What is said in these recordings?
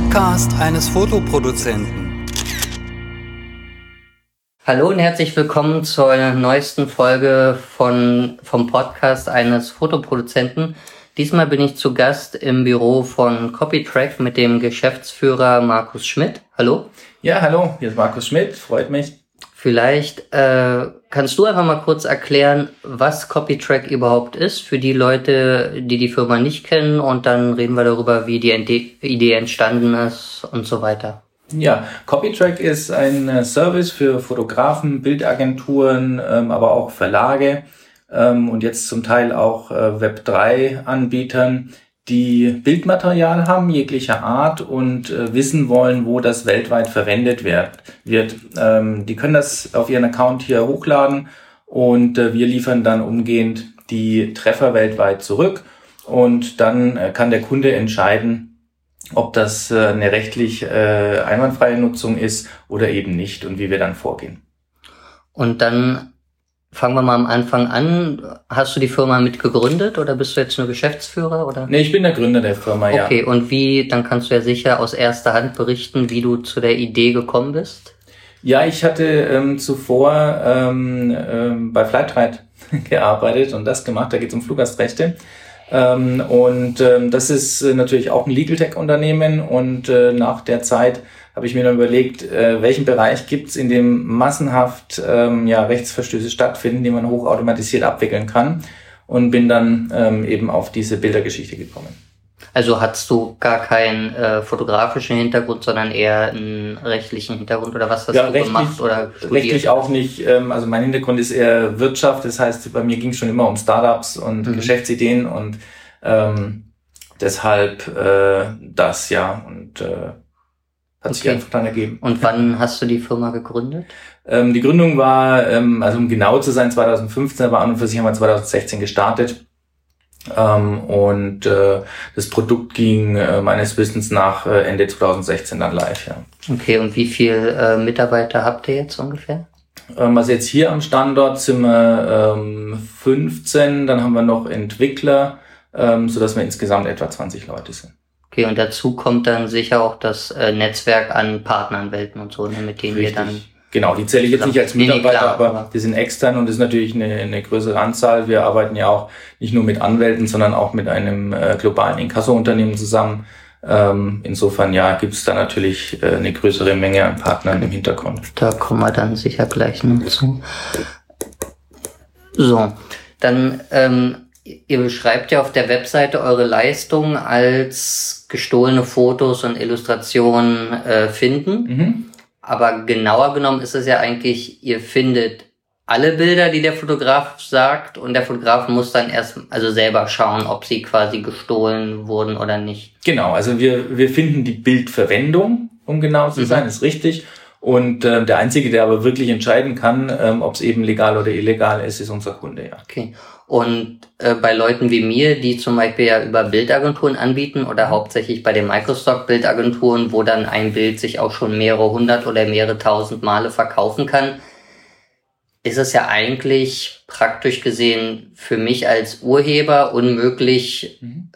Podcast eines Fotoproduzenten. Hallo und herzlich willkommen zur neuesten Folge von, vom Podcast eines Fotoproduzenten. Diesmal bin ich zu Gast im Büro von Copytrack mit dem Geschäftsführer Markus Schmidt. Hallo. Ja, hallo, hier ist Markus Schmidt, freut mich. Vielleicht äh, kannst du einfach mal kurz erklären, was Copytrack überhaupt ist für die Leute, die die Firma nicht kennen und dann reden wir darüber, wie die Idee entstanden ist und so weiter. Ja, Copytrack ist ein äh, Service für Fotografen, Bildagenturen, ähm, aber auch Verlage ähm, und jetzt zum Teil auch äh, Web3-Anbietern, die Bildmaterial haben, jeglicher Art und äh, wissen wollen, wo das weltweit verwendet wird. wird. Ähm, die können das auf ihren Account hier hochladen und äh, wir liefern dann umgehend die Treffer weltweit zurück und dann äh, kann der Kunde entscheiden, ob das äh, eine rechtlich äh, einwandfreie Nutzung ist oder eben nicht und wie wir dann vorgehen. Und dann Fangen wir mal am Anfang an. Hast du die Firma mitgegründet oder bist du jetzt nur Geschäftsführer oder? Nee, ich bin der Gründer der Firma, ja. Okay, und wie, dann kannst du ja sicher aus erster Hand berichten, wie du zu der Idee gekommen bist. Ja, ich hatte ähm, zuvor ähm, ähm, bei Flightride gearbeitet und das gemacht, da geht es um Fluggastrechte. Ähm, und ähm, das ist äh, natürlich auch ein Legal Tech Unternehmen und äh, nach der Zeit habe ich mir dann überlegt, äh, welchen Bereich gibt es, in dem massenhaft ähm, ja, Rechtsverstöße stattfinden, die man hochautomatisiert abwickeln kann und bin dann ähm, eben auf diese Bildergeschichte gekommen. Also hattest du gar keinen äh, fotografischen Hintergrund, sondern eher einen rechtlichen Hintergrund oder was hast ja, du rechtlich, gemacht oder studiert? Rechtlich auch nicht. Ähm, also mein Hintergrund ist eher Wirtschaft. Das heißt, bei mir ging es schon immer um Startups und mhm. Geschäftsideen und ähm, deshalb äh, das ja und äh, hat okay. sich einfach dann ergeben. Und wann hast du die Firma gegründet? Ähm, die Gründung war, ähm, also um genau zu sein, 2015, aber an und für sich haben wir 2016 gestartet. Ähm, und äh, das Produkt ging äh, meines Wissens nach äh, Ende 2016 dann live, ja. Okay, und wie viel äh, Mitarbeiter habt ihr jetzt ungefähr? Ähm, also jetzt hier am Standort sind wir ähm, 15, dann haben wir noch Entwickler, ähm, so dass wir insgesamt etwa 20 Leute sind. Okay, und dazu kommt dann sicher auch das äh, Netzwerk an Partneranwälten und so, ne, mit denen Richtig. wir dann. Genau, die zähle ich jetzt nicht als Mitarbeiter, aber die sind extern und das ist natürlich eine, eine größere Anzahl. Wir arbeiten ja auch nicht nur mit Anwälten, sondern auch mit einem äh, globalen Inkasso-Unternehmen zusammen. Ähm, insofern ja, gibt es da natürlich äh, eine größere Menge an Partnern im Hintergrund. Da kommen wir dann sicher gleich noch zu. So, dann ähm, ihr beschreibt ja auf der Webseite eure Leistung als gestohlene Fotos und Illustrationen äh, finden. Mhm. Aber genauer genommen ist es ja eigentlich, ihr findet alle Bilder, die der Fotograf sagt, und der Fotograf muss dann erst also selber schauen, ob sie quasi gestohlen wurden oder nicht. Genau, also wir, wir finden die Bildverwendung, um genau zu mhm. sein, ist richtig. Und äh, der Einzige, der aber wirklich entscheiden kann, ähm, ob es eben legal oder illegal ist, ist unser Kunde, ja. Okay. Und äh, bei Leuten wie mir, die zum Beispiel ja über Bildagenturen anbieten oder hauptsächlich bei den Microstock-Bildagenturen, wo dann ein Bild sich auch schon mehrere hundert oder mehrere tausend Male verkaufen kann, ist es ja eigentlich praktisch gesehen für mich als Urheber unmöglich, mhm.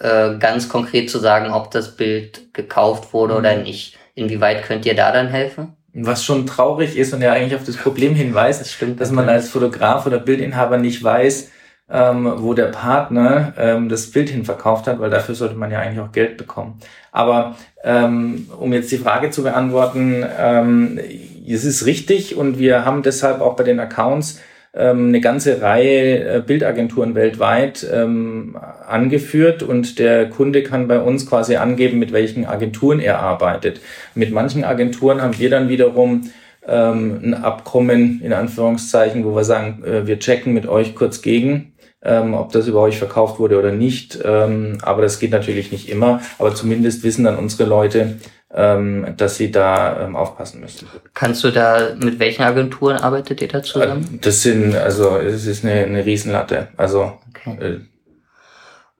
äh, ganz konkret zu sagen, ob das Bild gekauft wurde mhm. oder nicht. Inwieweit könnt ihr da dann helfen? Was schon traurig ist und ja eigentlich auf das Problem hinweist, das stimmt, dass man als Fotograf oder Bildinhaber nicht weiß, ähm, wo der Partner ähm, das Bild hin verkauft hat, weil dafür sollte man ja eigentlich auch Geld bekommen. Aber ähm, um jetzt die Frage zu beantworten, ähm, es ist richtig und wir haben deshalb auch bei den Accounts ähm, eine ganze Reihe äh, Bildagenturen weltweit ähm, angeführt und der Kunde kann bei uns quasi angeben, mit welchen Agenturen er arbeitet. Mit manchen Agenturen haben wir dann wiederum ähm, ein Abkommen in Anführungszeichen, wo wir sagen, äh, wir checken mit euch kurz gegen, ähm, ob das über euch verkauft wurde oder nicht. Ähm, aber das geht natürlich nicht immer. Aber zumindest wissen dann unsere Leute, ähm, dass sie da ähm, aufpassen müssen. Kannst du da, mit welchen Agenturen arbeitet ihr da zusammen? Äh, das sind, also es ist eine, eine Riesenlatte. Also okay. äh,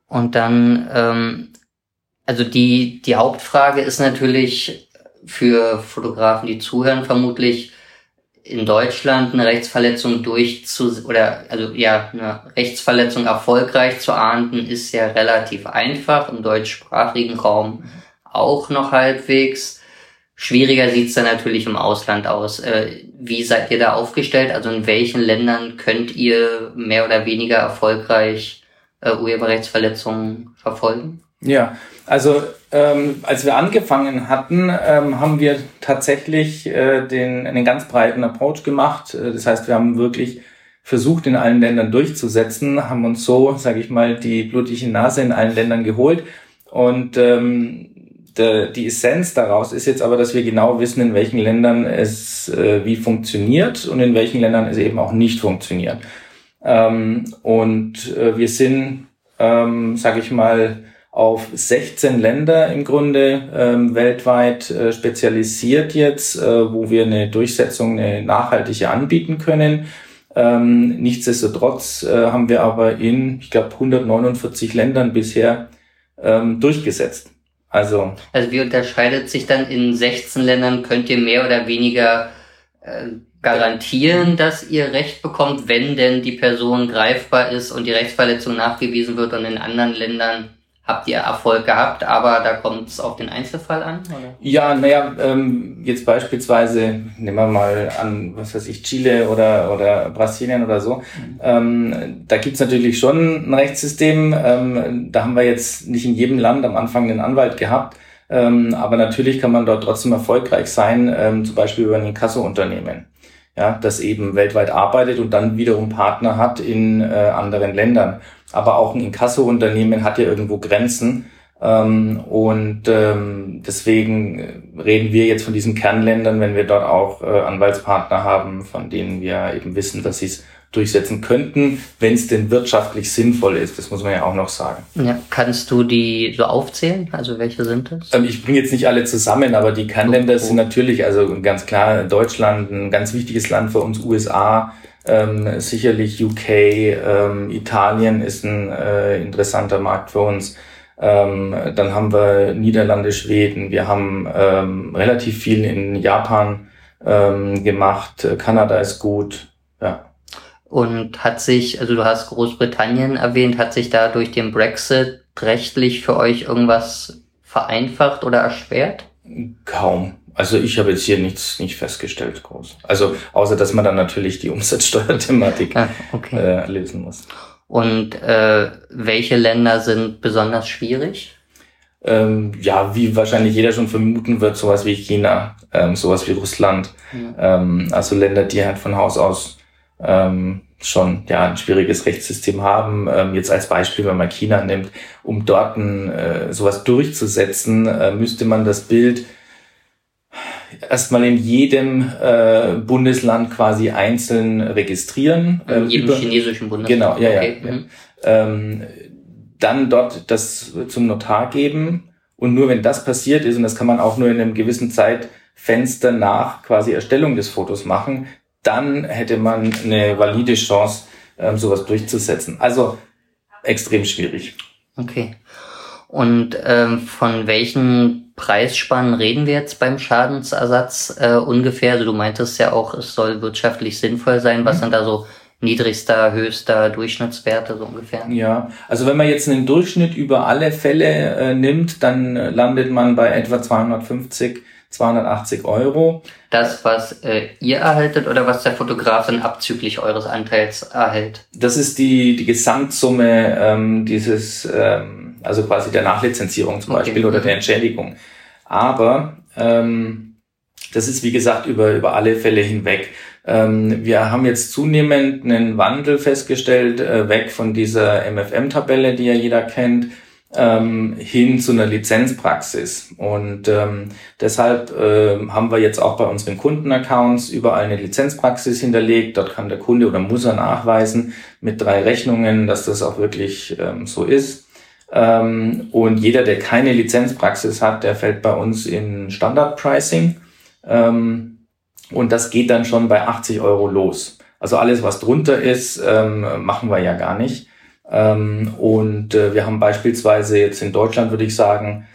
und dann, ähm, also die, die Hauptfrage ist natürlich für Fotografen, die zuhören, vermutlich in Deutschland eine Rechtsverletzung durchzu oder also ja eine Rechtsverletzung erfolgreich zu ahnden ist ja relativ einfach im deutschsprachigen Raum auch noch halbwegs. Schwieriger sieht's dann natürlich im Ausland aus. Äh, wie seid ihr da aufgestellt? Also in welchen Ländern könnt ihr mehr oder weniger erfolgreich äh, Urheberrechtsverletzungen verfolgen? Ja, also ähm, als wir angefangen hatten, ähm, haben wir tatsächlich äh, den, einen ganz breiten Approach gemacht. Äh, das heißt, wir haben wirklich versucht, in allen Ländern durchzusetzen, haben uns so, sage ich mal, die blutige Nase in allen Ländern geholt. Und ähm, die Essenz daraus ist jetzt aber, dass wir genau wissen, in welchen Ländern es äh, wie funktioniert und in welchen Ländern es eben auch nicht funktioniert. Ähm, und äh, wir sind, ähm, sage ich mal, auf 16 Länder im Grunde ähm, weltweit äh, spezialisiert jetzt, äh, wo wir eine Durchsetzung, eine nachhaltige anbieten können. Ähm, nichtsdestotrotz äh, haben wir aber in, ich glaube, 149 Ländern bisher ähm, durchgesetzt. Also, also wie unterscheidet sich dann in 16 Ländern, könnt ihr mehr oder weniger äh, garantieren, dass ihr Recht bekommt, wenn denn die Person greifbar ist und die Rechtsverletzung nachgewiesen wird und in anderen Ländern habt ihr Erfolg gehabt, aber da kommt es auf den Einzelfall an? Oder? Ja, naja, ähm, jetzt beispielsweise, nehmen wir mal an, was weiß ich, Chile oder, oder Brasilien oder so, mhm. ähm, da gibt's natürlich schon ein Rechtssystem, ähm, da haben wir jetzt nicht in jedem Land am Anfang einen Anwalt gehabt, ähm, aber natürlich kann man dort trotzdem erfolgreich sein, ähm, zum Beispiel über ein Inkasso-Unternehmen ja, das eben weltweit arbeitet und dann wiederum Partner hat in äh, anderen Ländern. Aber auch ein Inkasso-Unternehmen hat ja irgendwo Grenzen. Ähm, und ähm, deswegen reden wir jetzt von diesen Kernländern, wenn wir dort auch äh, Anwaltspartner haben, von denen wir eben wissen, dass sie es durchsetzen könnten, wenn es denn wirtschaftlich sinnvoll ist. Das muss man ja auch noch sagen. Ja, kannst du die so aufzählen? Also welche sind das? Ähm, ich bringe jetzt nicht alle zusammen, aber die Kernländer oh, oh. sind natürlich, also ganz klar Deutschland, ein ganz wichtiges Land für uns, USA, ähm, sicherlich UK, ähm, Italien ist ein äh, interessanter Markt für uns. Ähm, dann haben wir Niederlande, Schweden, wir haben ähm, relativ viel in Japan ähm, gemacht, Kanada ist gut, ja. Und hat sich, also du hast Großbritannien erwähnt, hat sich da durch den Brexit rechtlich für euch irgendwas vereinfacht oder erschwert? Kaum. Also ich habe jetzt hier nichts nicht festgestellt groß. Also außer dass man dann natürlich die Umsatzsteuerthematik ah, okay. äh, lösen muss. Und äh, welche Länder sind besonders schwierig? Ähm, ja, wie wahrscheinlich jeder schon vermuten wird, sowas wie China, ähm, sowas wie Russland. Ja. Ähm, also Länder, die halt von Haus aus ähm, schon ja ein schwieriges Rechtssystem haben. Ähm, jetzt als Beispiel, wenn man China nimmt, um dort ein, äh, sowas durchzusetzen, äh, müsste man das Bild erstmal in jedem äh, Bundesland quasi einzeln registrieren. In ähm, jedem über, chinesischen Bundesland. Genau, ja, okay. ja. Mhm. Ähm, dann dort das zum Notar geben und nur wenn das passiert ist, und das kann man auch nur in einem gewissen Zeitfenster nach quasi Erstellung des Fotos machen, dann hätte man eine valide Chance, ähm, sowas durchzusetzen. Also extrem schwierig. Okay. Und ähm, von welchen Preisspannen reden wir jetzt beim Schadensersatz äh, ungefähr? Also du meintest ja auch, es soll wirtschaftlich sinnvoll sein. Was mhm. sind da so niedrigster, höchster Durchschnittswerte so ungefähr? Ja, also wenn man jetzt einen Durchschnitt über alle Fälle äh, nimmt, dann landet man bei etwa 250 280 Euro. Das, was äh, ihr erhaltet oder was der Fotograf dann abzüglich eures Anteils erhält? Das ist die, die Gesamtsumme ähm, dieses, ähm, also quasi der Nachlizenzierung zum okay. Beispiel oder der mhm. Entschädigung. Aber ähm, das ist wie gesagt über, über alle Fälle hinweg. Ähm, wir haben jetzt zunehmend einen Wandel festgestellt, äh, weg von dieser MFM-Tabelle, die ja jeder kennt, ähm, hin zu einer Lizenzpraxis. Und ähm, deshalb äh, haben wir jetzt auch bei unseren Kundenaccounts überall eine Lizenzpraxis hinterlegt. Dort kann der Kunde oder muss er nachweisen mit drei Rechnungen, dass das auch wirklich ähm, so ist. Ähm, und jeder, der keine Lizenzpraxis hat, der fällt bei uns in Standardpricing. Ähm, und das geht dann schon bei 80 Euro los. Also alles, was drunter ist, ähm, machen wir ja gar nicht. Ähm, und äh, wir haben beispielsweise jetzt in Deutschland, würde ich sagen,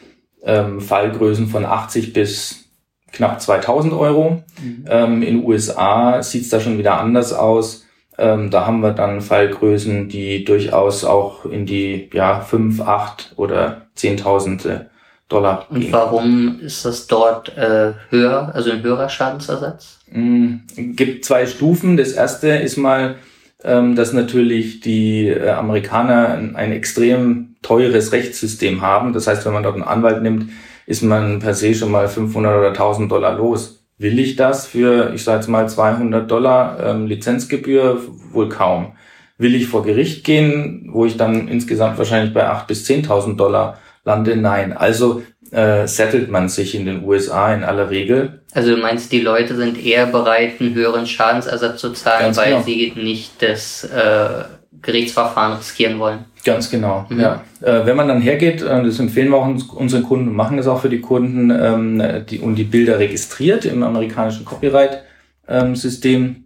ähm, Fallgrößen von 80 bis knapp 2000 Euro. Mhm. Ähm, in USA sieht es da schon wieder anders aus. Ähm, da haben wir dann Fallgrößen, die durchaus auch in die ja, 5, 8 oder 10.000 Dollar. Und warum ist das dort äh, höher, also ein höherer Schadensersatz? Mm, gibt zwei Stufen. Das erste ist mal, ähm, dass natürlich die äh, Amerikaner ein, ein extrem teures Rechtssystem haben. Das heißt, wenn man dort einen Anwalt nimmt, ist man per se schon mal 500 oder 1000 Dollar los. Will ich das für, ich sage jetzt mal 200 Dollar ähm, Lizenzgebühr? Wohl kaum. Will ich vor Gericht gehen, wo ich dann insgesamt wahrscheinlich bei 8.000 bis 10.000 Dollar lande? Nein. Also äh, settelt man sich in den USA in aller Regel. Also du meinst, die Leute sind eher bereit, einen höheren Schadensersatz zu zahlen, Ganz weil genau. sie nicht das äh, Gerichtsverfahren riskieren wollen. Ganz genau, mhm. ja. Äh, wenn man dann hergeht, äh, das empfehlen wir auch uns, unseren Kunden, machen das auch für die Kunden, ähm, die, und die Bilder registriert im amerikanischen Copyright-System, ähm,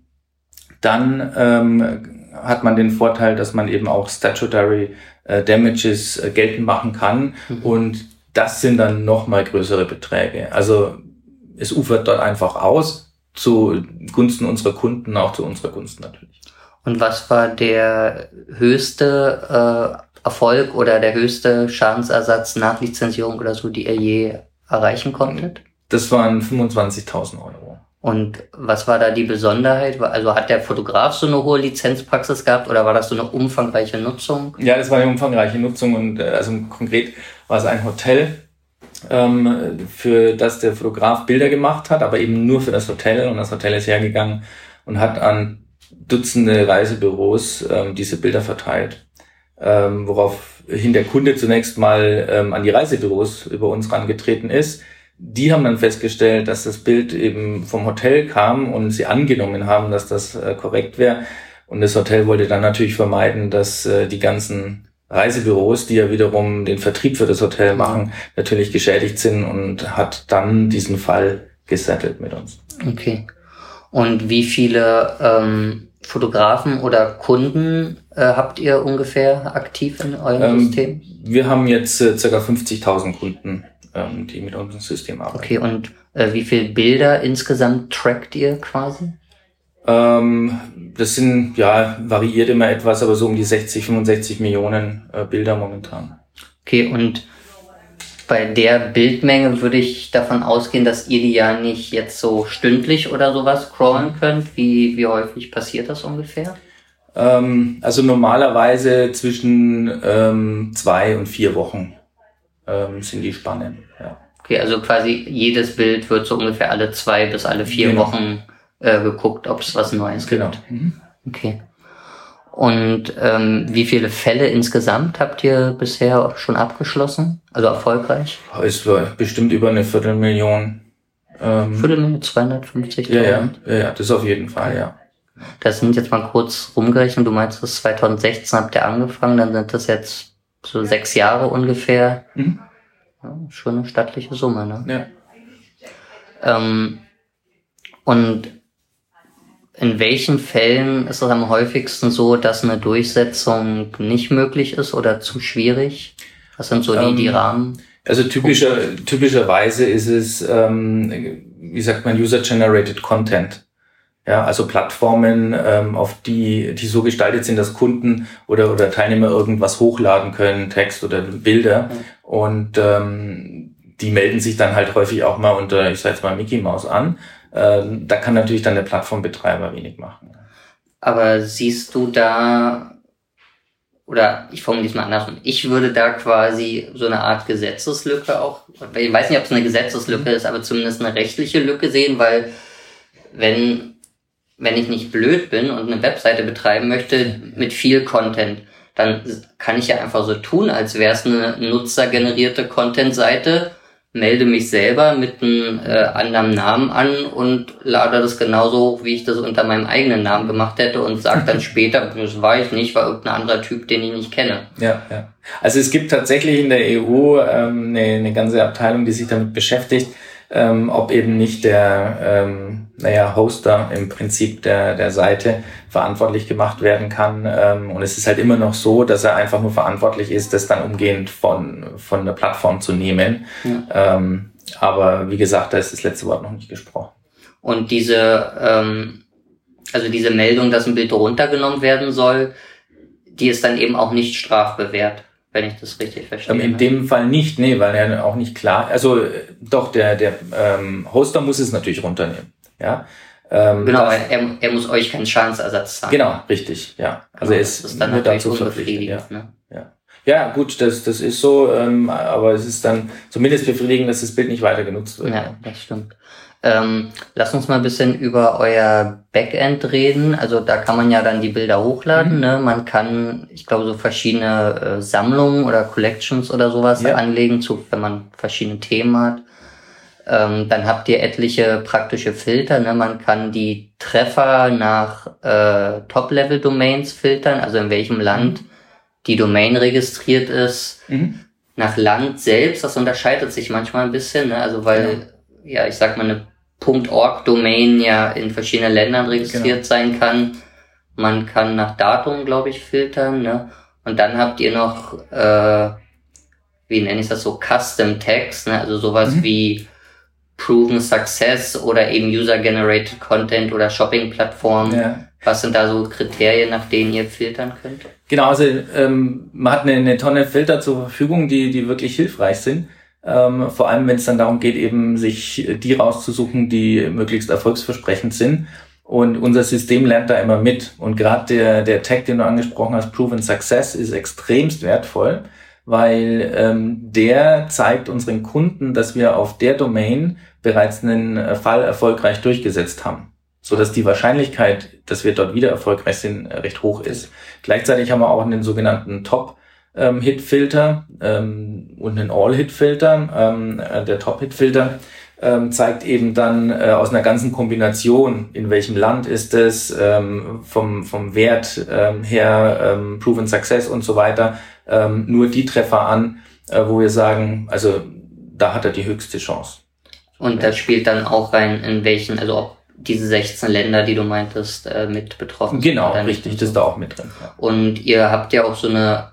dann ähm, hat man den Vorteil, dass man eben auch Statutory äh, Damages äh, geltend machen kann mhm. und das sind dann nochmal größere Beträge. Also es ufert dort einfach aus, zu Gunsten unserer Kunden, auch zu unserer Gunst natürlich. Und was war der höchste äh, Erfolg oder der höchste Schadensersatz nach Lizenzierung oder so, die ihr je erreichen konntet? Das waren 25.000 Euro. Und was war da die Besonderheit? Also hat der Fotograf so eine hohe Lizenzpraxis gehabt oder war das so eine umfangreiche Nutzung? Ja, das war eine umfangreiche Nutzung und äh, also konkret war es ein Hotel, ähm, für das der Fotograf Bilder gemacht hat, aber eben nur für das Hotel und das Hotel ist hergegangen und hat an Dutzende Reisebüros ähm, diese Bilder verteilt, ähm, woraufhin der Kunde zunächst mal ähm, an die Reisebüros über uns rangetreten ist die haben dann festgestellt, dass das Bild eben vom Hotel kam und sie angenommen haben, dass das äh, korrekt wäre. Und das Hotel wollte dann natürlich vermeiden, dass äh, die ganzen Reisebüros, die ja wiederum den Vertrieb für das Hotel machen, natürlich geschädigt sind und hat dann diesen Fall gesettelt mit uns. Okay. Und wie viele ähm, Fotografen oder Kunden äh, habt ihr ungefähr aktiv in eurem ähm, System? Wir haben jetzt äh, ca. 50.000 Kunden ähm, die mit unserem System arbeiten. Okay, und äh, wie viele Bilder insgesamt trackt ihr quasi? Ähm, das sind, ja, variiert immer etwas, aber so um die 60, 65 Millionen äh, Bilder momentan. Okay, und bei der Bildmenge würde ich davon ausgehen, dass ihr die ja nicht jetzt so stündlich oder sowas scrollen könnt. Wie, wie häufig passiert das ungefähr? Ähm, also normalerweise zwischen ähm, zwei und vier Wochen ähm, sind die spannend. Ja. Okay, also quasi jedes Bild wird so ungefähr alle zwei bis alle vier genau. Wochen äh, geguckt, ob es was Neues genau. gibt. Mhm. Okay. Und ähm, wie viele Fälle insgesamt habt ihr bisher schon abgeschlossen? Also erfolgreich? War bestimmt über eine Viertelmillion. Ähm, Viertelmillion, 250.000? Ja, ja, ja, ja, das auf jeden Fall, ja. Das sind jetzt mal kurz rumgerechnet. Du meinst, das 2016 habt ihr angefangen, dann sind das jetzt so sechs Jahre ungefähr. Mhm. Ja, schon eine stattliche Summe, ne? Ja. Ähm, und in welchen Fällen ist es am häufigsten so, dass eine Durchsetzung nicht möglich ist oder zu schwierig? Was sind so die, ähm, die Rahmen? Also typischer, typischerweise ist es, ähm, wie sagt man, User-Generated Content. Ja, also Plattformen, ähm, auf die, die so gestaltet sind, dass Kunden oder, oder Teilnehmer irgendwas hochladen können, Text oder Bilder. Mhm. Und ähm, die melden sich dann halt häufig auch mal unter, ich sage jetzt mal Mickey Mouse an. Ähm, da kann natürlich dann der Plattformbetreiber wenig machen. Aber siehst du da, oder ich formuliere es mal andersrum, ich würde da quasi so eine Art Gesetzeslücke auch, ich weiß nicht, ob es eine Gesetzeslücke ist, aber zumindest eine rechtliche Lücke sehen, weil wenn wenn ich nicht blöd bin und eine Webseite betreiben möchte mit viel Content, dann kann ich ja einfach so tun, als wäre es eine nutzergenerierte Content-Seite, melde mich selber mit einem äh, anderen Namen an und lade das genauso hoch, wie ich das unter meinem eigenen Namen gemacht hätte und sage dann später, das war ich nicht, war irgendein anderer Typ, den ich nicht kenne. Ja, ja. Also es gibt tatsächlich in der EU ähm, eine, eine ganze Abteilung, die sich damit beschäftigt, ähm, ob eben nicht der ähm, naja, Hoster im Prinzip der, der Seite verantwortlich gemacht werden kann. Ähm, und es ist halt immer noch so, dass er einfach nur verantwortlich ist, das dann umgehend von, von der Plattform zu nehmen. Ja. Ähm, aber wie gesagt, da ist das letzte Wort noch nicht gesprochen. Und diese, ähm, also diese Meldung, dass ein Bild runtergenommen werden soll, die ist dann eben auch nicht strafbewehrt. Wenn ich das richtig verstehe. Ähm, in dem Fall nicht, nee, weil er auch nicht klar, also doch, der, der ähm, Hoster muss es natürlich runternehmen. Ja. Ähm, genau, das, er, er muss euch keinen Schadensersatz zahlen. Genau, richtig, ja. Also genau, es ist dann nur dazu verpflichtet. Ja. Ne? ja. Ja, gut, das, das ist so, ähm, aber es ist dann zumindest befriedigend, dass das Bild nicht weiter genutzt wird. Ja, das stimmt. Ähm, lass uns mal ein bisschen über euer Backend reden. Also da kann man ja dann die Bilder hochladen. Mhm. Ne? Man kann, ich glaube, so verschiedene äh, Sammlungen oder Collections oder sowas ja. anlegen, zu, wenn man verschiedene Themen hat. Ähm, dann habt ihr etliche praktische Filter. Ne? Man kann die Treffer nach äh, Top-Level-Domains filtern, also in welchem Land mhm. die Domain registriert ist. Mhm. Nach Land selbst, das unterscheidet sich manchmal ein bisschen, ne? also weil ja, ich sag mal, eine .org-Domain ja in verschiedenen Ländern registriert genau. sein kann. Man kann nach Datum, glaube ich, filtern. Ne? Und dann habt ihr noch, äh, wie nenne ich das so, Custom Tags, ne? also sowas mhm. wie Proven Success oder eben User-Generated Content oder Shopping-Plattformen. Ja. Was sind da so Kriterien, nach denen ihr filtern könnt? Genau, also ähm, man hat eine, eine Tonne Filter zur Verfügung, die, die wirklich hilfreich sind. Ähm, vor allem, wenn es dann darum geht, eben sich die rauszusuchen, die möglichst erfolgsversprechend sind. Und unser System lernt da immer mit. Und gerade der, der Tag, den du angesprochen hast, Proven Success, ist extremst wertvoll, weil ähm, der zeigt unseren Kunden, dass wir auf der Domain bereits einen Fall erfolgreich durchgesetzt haben. So dass die Wahrscheinlichkeit, dass wir dort wieder erfolgreich sind, recht hoch ist. Gleichzeitig haben wir auch einen sogenannten Top ähm, Hit-Filter ähm, und einen All-Hit-Filter. Ähm, äh, der Top-Hit-Filter ähm, zeigt eben dann äh, aus einer ganzen Kombination, in welchem Land ist es, ähm, vom, vom Wert ähm, her, ähm, Proven Success und so weiter, ähm, nur die Treffer an, äh, wo wir sagen, also da hat er die höchste Chance. Und das spielt dann auch rein, in welchen, also ob diese 16 Länder, die du meintest, äh, mit betroffen sind. Genau, richtig, das ist da auch mit drin. Ja. Und ihr habt ja auch so eine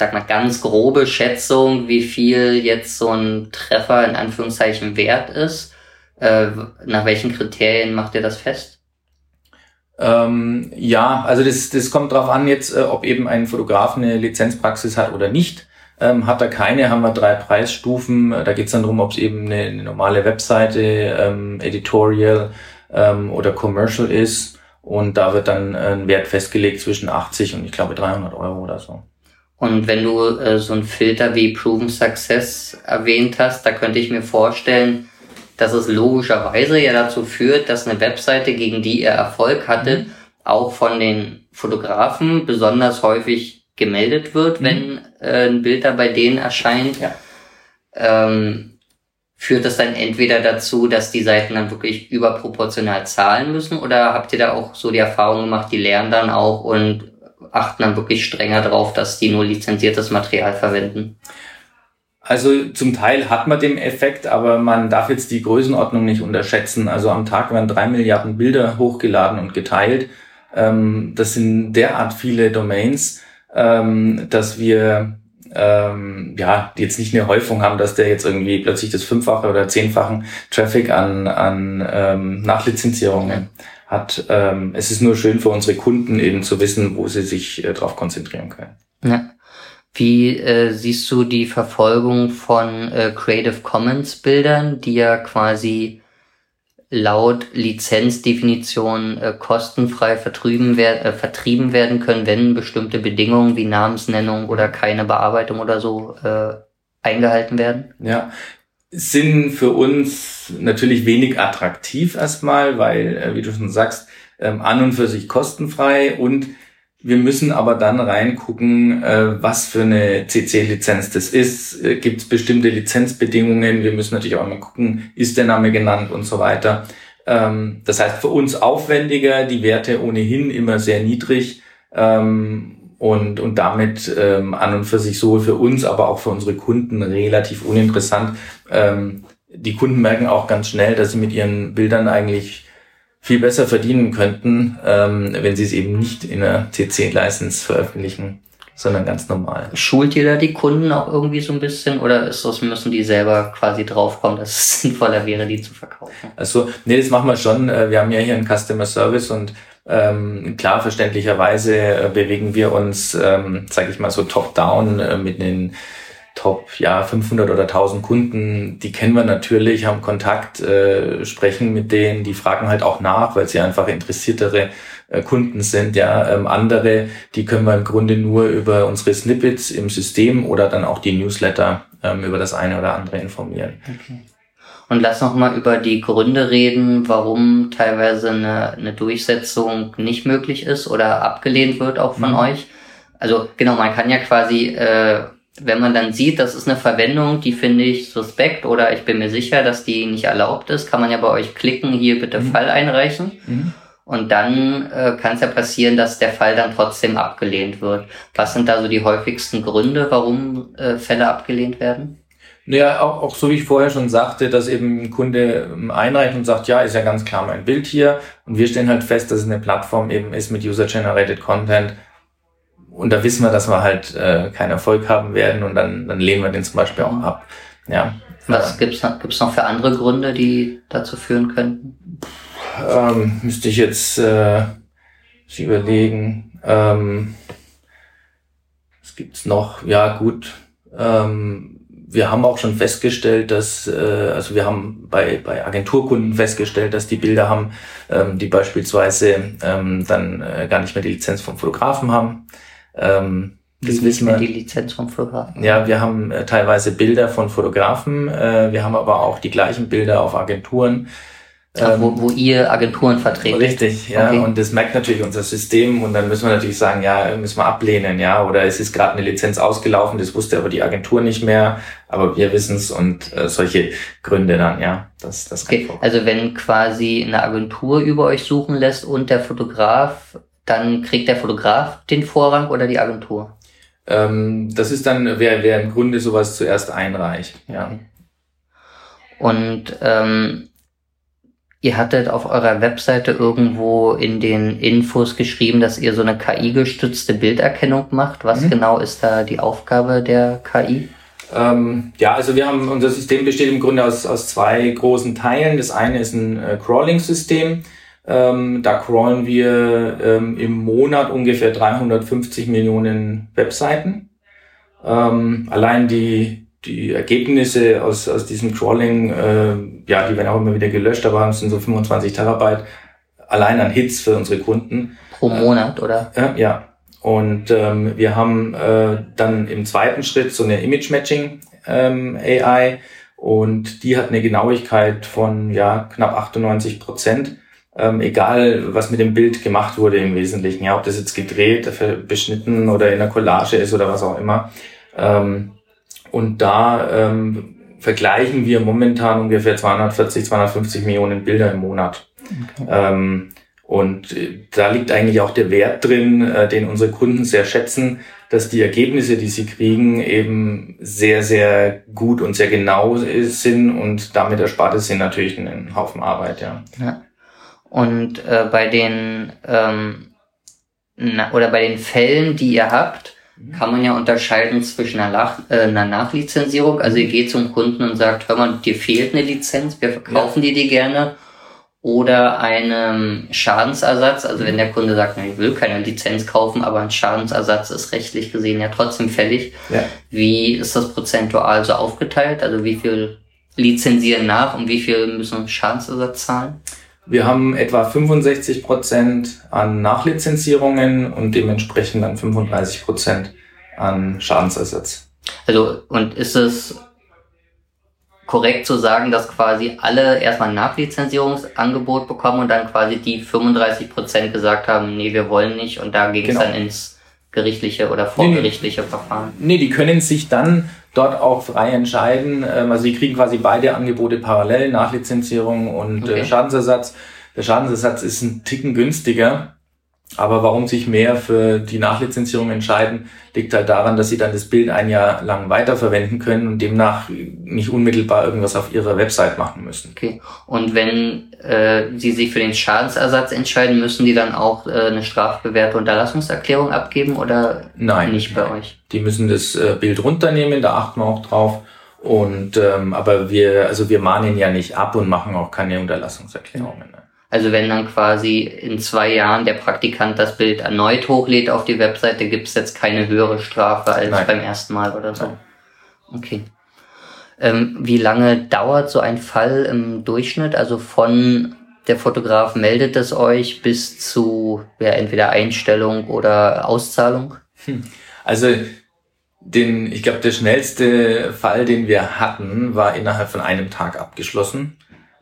sag mal, ganz grobe Schätzung, wie viel jetzt so ein Treffer in Anführungszeichen wert ist? Äh, nach welchen Kriterien macht ihr das fest? Ähm, ja, also das, das kommt drauf an jetzt, äh, ob eben ein Fotograf eine Lizenzpraxis hat oder nicht. Ähm, hat er keine, haben wir drei Preisstufen. Da geht es dann darum, ob es eben eine, eine, normale Webseite, ähm, Editorial ähm, oder Commercial ist. Und da wird dann ein Wert festgelegt zwischen 80 und ich glaube 300 Euro oder so. Und wenn du äh, so ein Filter wie Proven Success erwähnt hast, da könnte ich mir vorstellen, dass es logischerweise ja dazu führt, dass eine Webseite, gegen die ihr Erfolg hattet, mhm. auch von den Fotografen besonders häufig gemeldet wird, mhm. wenn äh, ein Bild da bei denen erscheint. Ja. Ähm, führt das dann entweder dazu, dass die Seiten dann wirklich überproportional zahlen müssen oder habt ihr da auch so die Erfahrung gemacht, die lernen dann auch und achten dann wirklich strenger drauf, dass die nur lizenziertes Material verwenden. Also zum Teil hat man den Effekt, aber man darf jetzt die Größenordnung nicht unterschätzen. Also am Tag werden drei Milliarden Bilder hochgeladen und geteilt. Ähm, das sind derart viele Domains, ähm, dass wir ähm, ja jetzt nicht eine Häufung haben, dass der jetzt irgendwie plötzlich das fünffache oder zehnfachen Traffic an, an Nachlizenzierungen hat. Ähm, es ist nur schön für unsere Kunden eben zu wissen, wo sie sich äh, darauf konzentrieren können. Ja. Wie äh, siehst du die Verfolgung von äh, Creative Commons Bildern, die ja quasi laut Lizenzdefinition äh, kostenfrei vertrieben, wer äh, vertrieben werden können, wenn bestimmte Bedingungen wie Namensnennung oder keine Bearbeitung oder so äh, eingehalten werden? Ja, sind für uns natürlich wenig attraktiv erstmal, weil, äh, wie du schon sagst, ähm, an und für sich kostenfrei und wir müssen aber dann reingucken, äh, was für eine CC-Lizenz das ist. Äh, Gibt es bestimmte Lizenzbedingungen? Wir müssen natürlich auch mal gucken, ist der Name genannt und so weiter. Ähm, das heißt, für uns aufwendiger, die Werte ohnehin immer sehr niedrig. Ähm, und, und damit ähm, an und für sich sowohl für uns, aber auch für unsere Kunden relativ uninteressant. Ähm, die Kunden merken auch ganz schnell, dass sie mit ihren Bildern eigentlich viel besser verdienen könnten, ähm, wenn sie es eben nicht in einer CC-License veröffentlichen, sondern ganz normal. Schult ihr da die Kunden auch irgendwie so ein bisschen oder ist das, müssen die selber quasi draufkommen, dass es sinnvoller wäre, die zu verkaufen? Also, nee, das machen wir schon. Äh, wir haben ja hier einen Customer Service und Ähm, klar, verständlicherweise äh, bewegen wir uns, ähm, sage ich mal so top-down äh, mit den Top ja 500 oder 1000 Kunden, die kennen wir natürlich, haben Kontakt, äh, sprechen mit denen, die fragen halt auch nach, weil sie einfach interessiertere äh, Kunden sind. Ja, ähm, andere, die können wir im Grunde nur über unsere Snippets im System oder dann auch die Newsletter ähm, über das eine oder andere informieren. Okay. Und lass noch mal über die Gründe reden, warum teilweise eine, eine Durchsetzung nicht möglich ist oder abgelehnt wird auch von mhm. euch. Also genau, man kann ja quasi, äh, wenn man dann sieht, das ist eine Verwendung, die finde ich suspekt oder ich bin mir sicher, dass die nicht erlaubt ist, kann man ja bei euch klicken, hier bitte mhm. Fall einreichen. Mhm. Und dann äh, kann es ja passieren, dass der Fall dann trotzdem abgelehnt wird. Was sind da so die häufigsten Gründe, warum äh, Fälle abgelehnt werden? Naja, auch, auch so wie ich vorher schon sagte, dass eben ein Kunde ähm, einreicht und sagt, ja, ist ja ganz klar mein Bild hier. Und wir stellen halt fest, dass es eine Plattform eben ist mit User-Generated Content. Und da wissen wir, dass wir halt äh, keinen Erfolg haben werden und dann, dann lehnen wir den zum Beispiel auch ab. Ja. Was gibt's noch, gibt's noch für andere Gründe, die dazu führen könnten? Ähm, müsste ich jetzt äh, überlegen. Ähm, was gibt's noch? Ja, gut. Ähm, wir haben auch schon festgestellt, dass, äh, also wir haben bei, bei Agenturkunden festgestellt, dass die Bilder haben, ähm, die beispielsweise ähm, dann äh, gar nicht mehr die Lizenz vom Fotografen haben. Ähm, das wissen wir. die Lizenz vom Fotografen? Ja, wir haben äh, teilweise Bilder von Fotografen, äh, wir haben aber auch die gleichen Bilder auf Agenturen. Ach, wo, ähm, wo ihr Agenturen vertretet. Richtig, ja. Okay. Und das merkt natürlich unser System und dann müssen wir natürlich sagen, ja, müssen wir ablehnen, ja. Oder es ist gerade eine Lizenz ausgelaufen, das wusste aber die Agentur nicht mehr, aber wir wissen es und äh, solche Gründe dann, ja. Das, das okay. Also wenn quasi eine Agentur über euch suchen lässt und der Fotograf, dann kriegt der Fotograf den Vorrang oder die Agentur? Ähm, das ist dann, wer, wer im Grunde sowas zuerst einreicht, ja. Und ähm, Ihr hattet auf eurer Webseite irgendwo in den Infos geschrieben, dass ihr so eine KI-gestützte Bilderkennung macht. Was mhm. genau ist da die Aufgabe der KI? Ähm, ja, also wir haben, unser System besteht im Grunde aus, aus zwei großen Teilen. Das eine ist ein äh, Crawling-System. Ähm, da crawlen wir ähm, im Monat ungefähr 350 Millionen Webseiten. Ähm, allein die die Ergebnisse aus, aus diesem Crawling, äh, ja, die werden auch immer wieder gelöscht, aber es sind so 25 Terabyte allein an Hits für unsere Kunden. Pro Monat, oder? Äh, ja. Und ähm, wir haben äh, dann im zweiten Schritt so eine Image Matching ähm, AI und die hat eine Genauigkeit von ja knapp 98 Prozent. Ähm, egal, was mit dem Bild gemacht wurde im Wesentlichen, ja, ob das jetzt gedreht, beschnitten oder in der Collage ist oder was auch immer. Ähm, und da ähm, vergleichen wir momentan ungefähr 240, 250 Millionen Bilder im Monat. Okay. Ähm, und äh, da liegt eigentlich auch der Wert drin, äh, den unsere Kunden sehr schätzen, dass die Ergebnisse, die sie kriegen, eben sehr, sehr gut und sehr genau sind und damit erspart es ihnen natürlich einen Haufen Arbeit, ja. ja. Und äh, bei den ähm, na, oder bei den Fällen, die ihr habt, kann man ja unterscheiden zwischen einer, Nach äh, einer Nachlizenzierung. Also ihr geht zum Kunden und sagt, hör mal, dir fehlt eine Lizenz, wir verkaufen ja. die dir gerne. Oder einem Schadensersatz, also wenn der Kunde sagt, ich will keine Lizenz kaufen, aber ein Schadensersatz ist rechtlich gesehen ja trotzdem fällig. Ja. Wie ist das prozentual so aufgeteilt? Also wie viel lizenzieren nach und wie viel müssen Schadensersatz zahlen? Wir haben etwa 65 Prozent an Nachlizenzierungen und dementsprechend dann 35 Prozent an Schadensersatz. Also, und ist es korrekt zu sagen, dass quasi alle erstmal ein Nachlizenzierungsangebot bekommen und dann quasi die 35 Prozent gesagt haben, nee, wir wollen nicht und da ging es genau. dann ins gerichtliche oder vorgerichtliche nee. Verfahren? Nee, die können sich dann dort auch frei entscheiden. Ähm, also die kriegen quasi beide Angebote parallel, Nachlizenzierung und äh, okay. Schadensersatz. Der Schadensersatz ist ein Ticken günstiger, aber warum sich mehr für die Nachlizenzierung entscheiden, liegt halt daran, dass sie dann das Bild ein Jahr lang weiterverwenden können und demnach nicht unmittelbar irgendwas auf ihrer Website machen müssen. Okay. Und wenn äh, sie sich für den Schadensersatz entscheiden, müssen die dann auch äh, eine strafbewährte Unterlassungserklärung abgeben oder Nein, nicht bei euch? Die müssen das äh, Bild runternehmen, da achten wir auch drauf. Und ähm, aber wir, also wir mahnen ja nicht ab und machen auch keine Unterlassungserklärungen. Also wenn dann quasi in zwei Jahren der Praktikant das Bild erneut hochlädt auf die Webseite, gibt es jetzt keine höhere Strafe als Nein. beim ersten Mal oder so. Okay. Ähm, wie lange dauert so ein Fall im Durchschnitt? Also von der Fotograf meldet es euch bis zu ja, entweder Einstellung oder Auszahlung? Hm. Also den, ich glaube, der schnellste Fall, den wir hatten, war innerhalb von einem Tag abgeschlossen.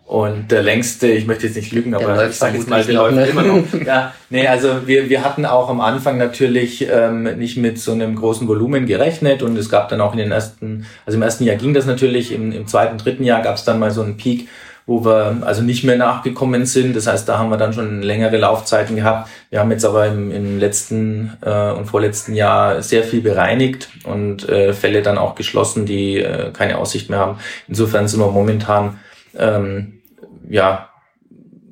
Und der längste, ich möchte jetzt nicht lügen, aber ich sage jetzt mal, der läuft ne? immer noch. Ja, nee, also wir, wir hatten auch am Anfang natürlich ähm, nicht mit so einem großen Volumen gerechnet und es gab dann auch in den ersten, also im ersten Jahr ging das natürlich, im, im zweiten, dritten Jahr gab es dann mal so einen Peak, wo wir also nicht mehr nachgekommen sind. Das heißt, da haben wir dann schon längere Laufzeiten gehabt. Wir haben jetzt aber im, im letzten äh, und vorletzten Jahr sehr viel bereinigt und äh, Fälle dann auch geschlossen, die äh, keine Aussicht mehr haben. Insofern sind wir momentan ähm, ja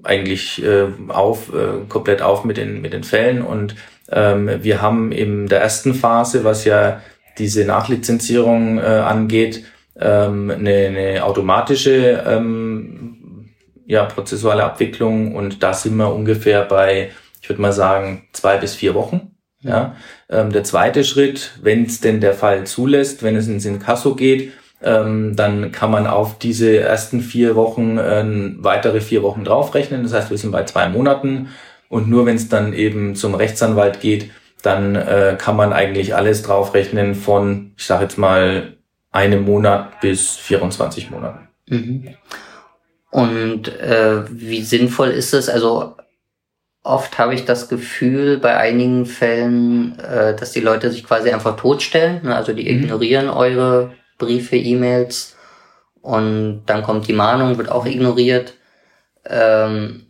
eigentlich äh, auf äh, komplett auf mit den mit den Fällen und ähm, wir haben in der ersten Phase, was ja diese Nachlizenzierung äh, angeht, ähm, eine, eine automatische ähm, ja, prozessuale Abwicklung und da sind wir ungefähr bei, ich würde mal sagen, zwei bis vier Wochen. Ja. Ähm, der zweite Schritt, wenn es denn der Fall zulässt, wenn es ins Inkasso geht, ähm, dann kann man auf diese ersten vier Wochen äh, weitere vier Wochen draufrechnen. Das heißt, wir sind bei zwei Monaten. Und nur wenn es dann eben zum Rechtsanwalt geht, dann äh, kann man eigentlich alles draufrechnen von, ich sage jetzt mal, einem Monat bis 24 Monaten. Mhm. Und äh, wie sinnvoll ist es? Also oft habe ich das Gefühl bei einigen Fällen, äh, dass die Leute sich quasi einfach totstellen. Ne? Also die mhm. ignorieren eure Briefe, E-Mails und dann kommt die Mahnung, wird auch ignoriert. Ähm,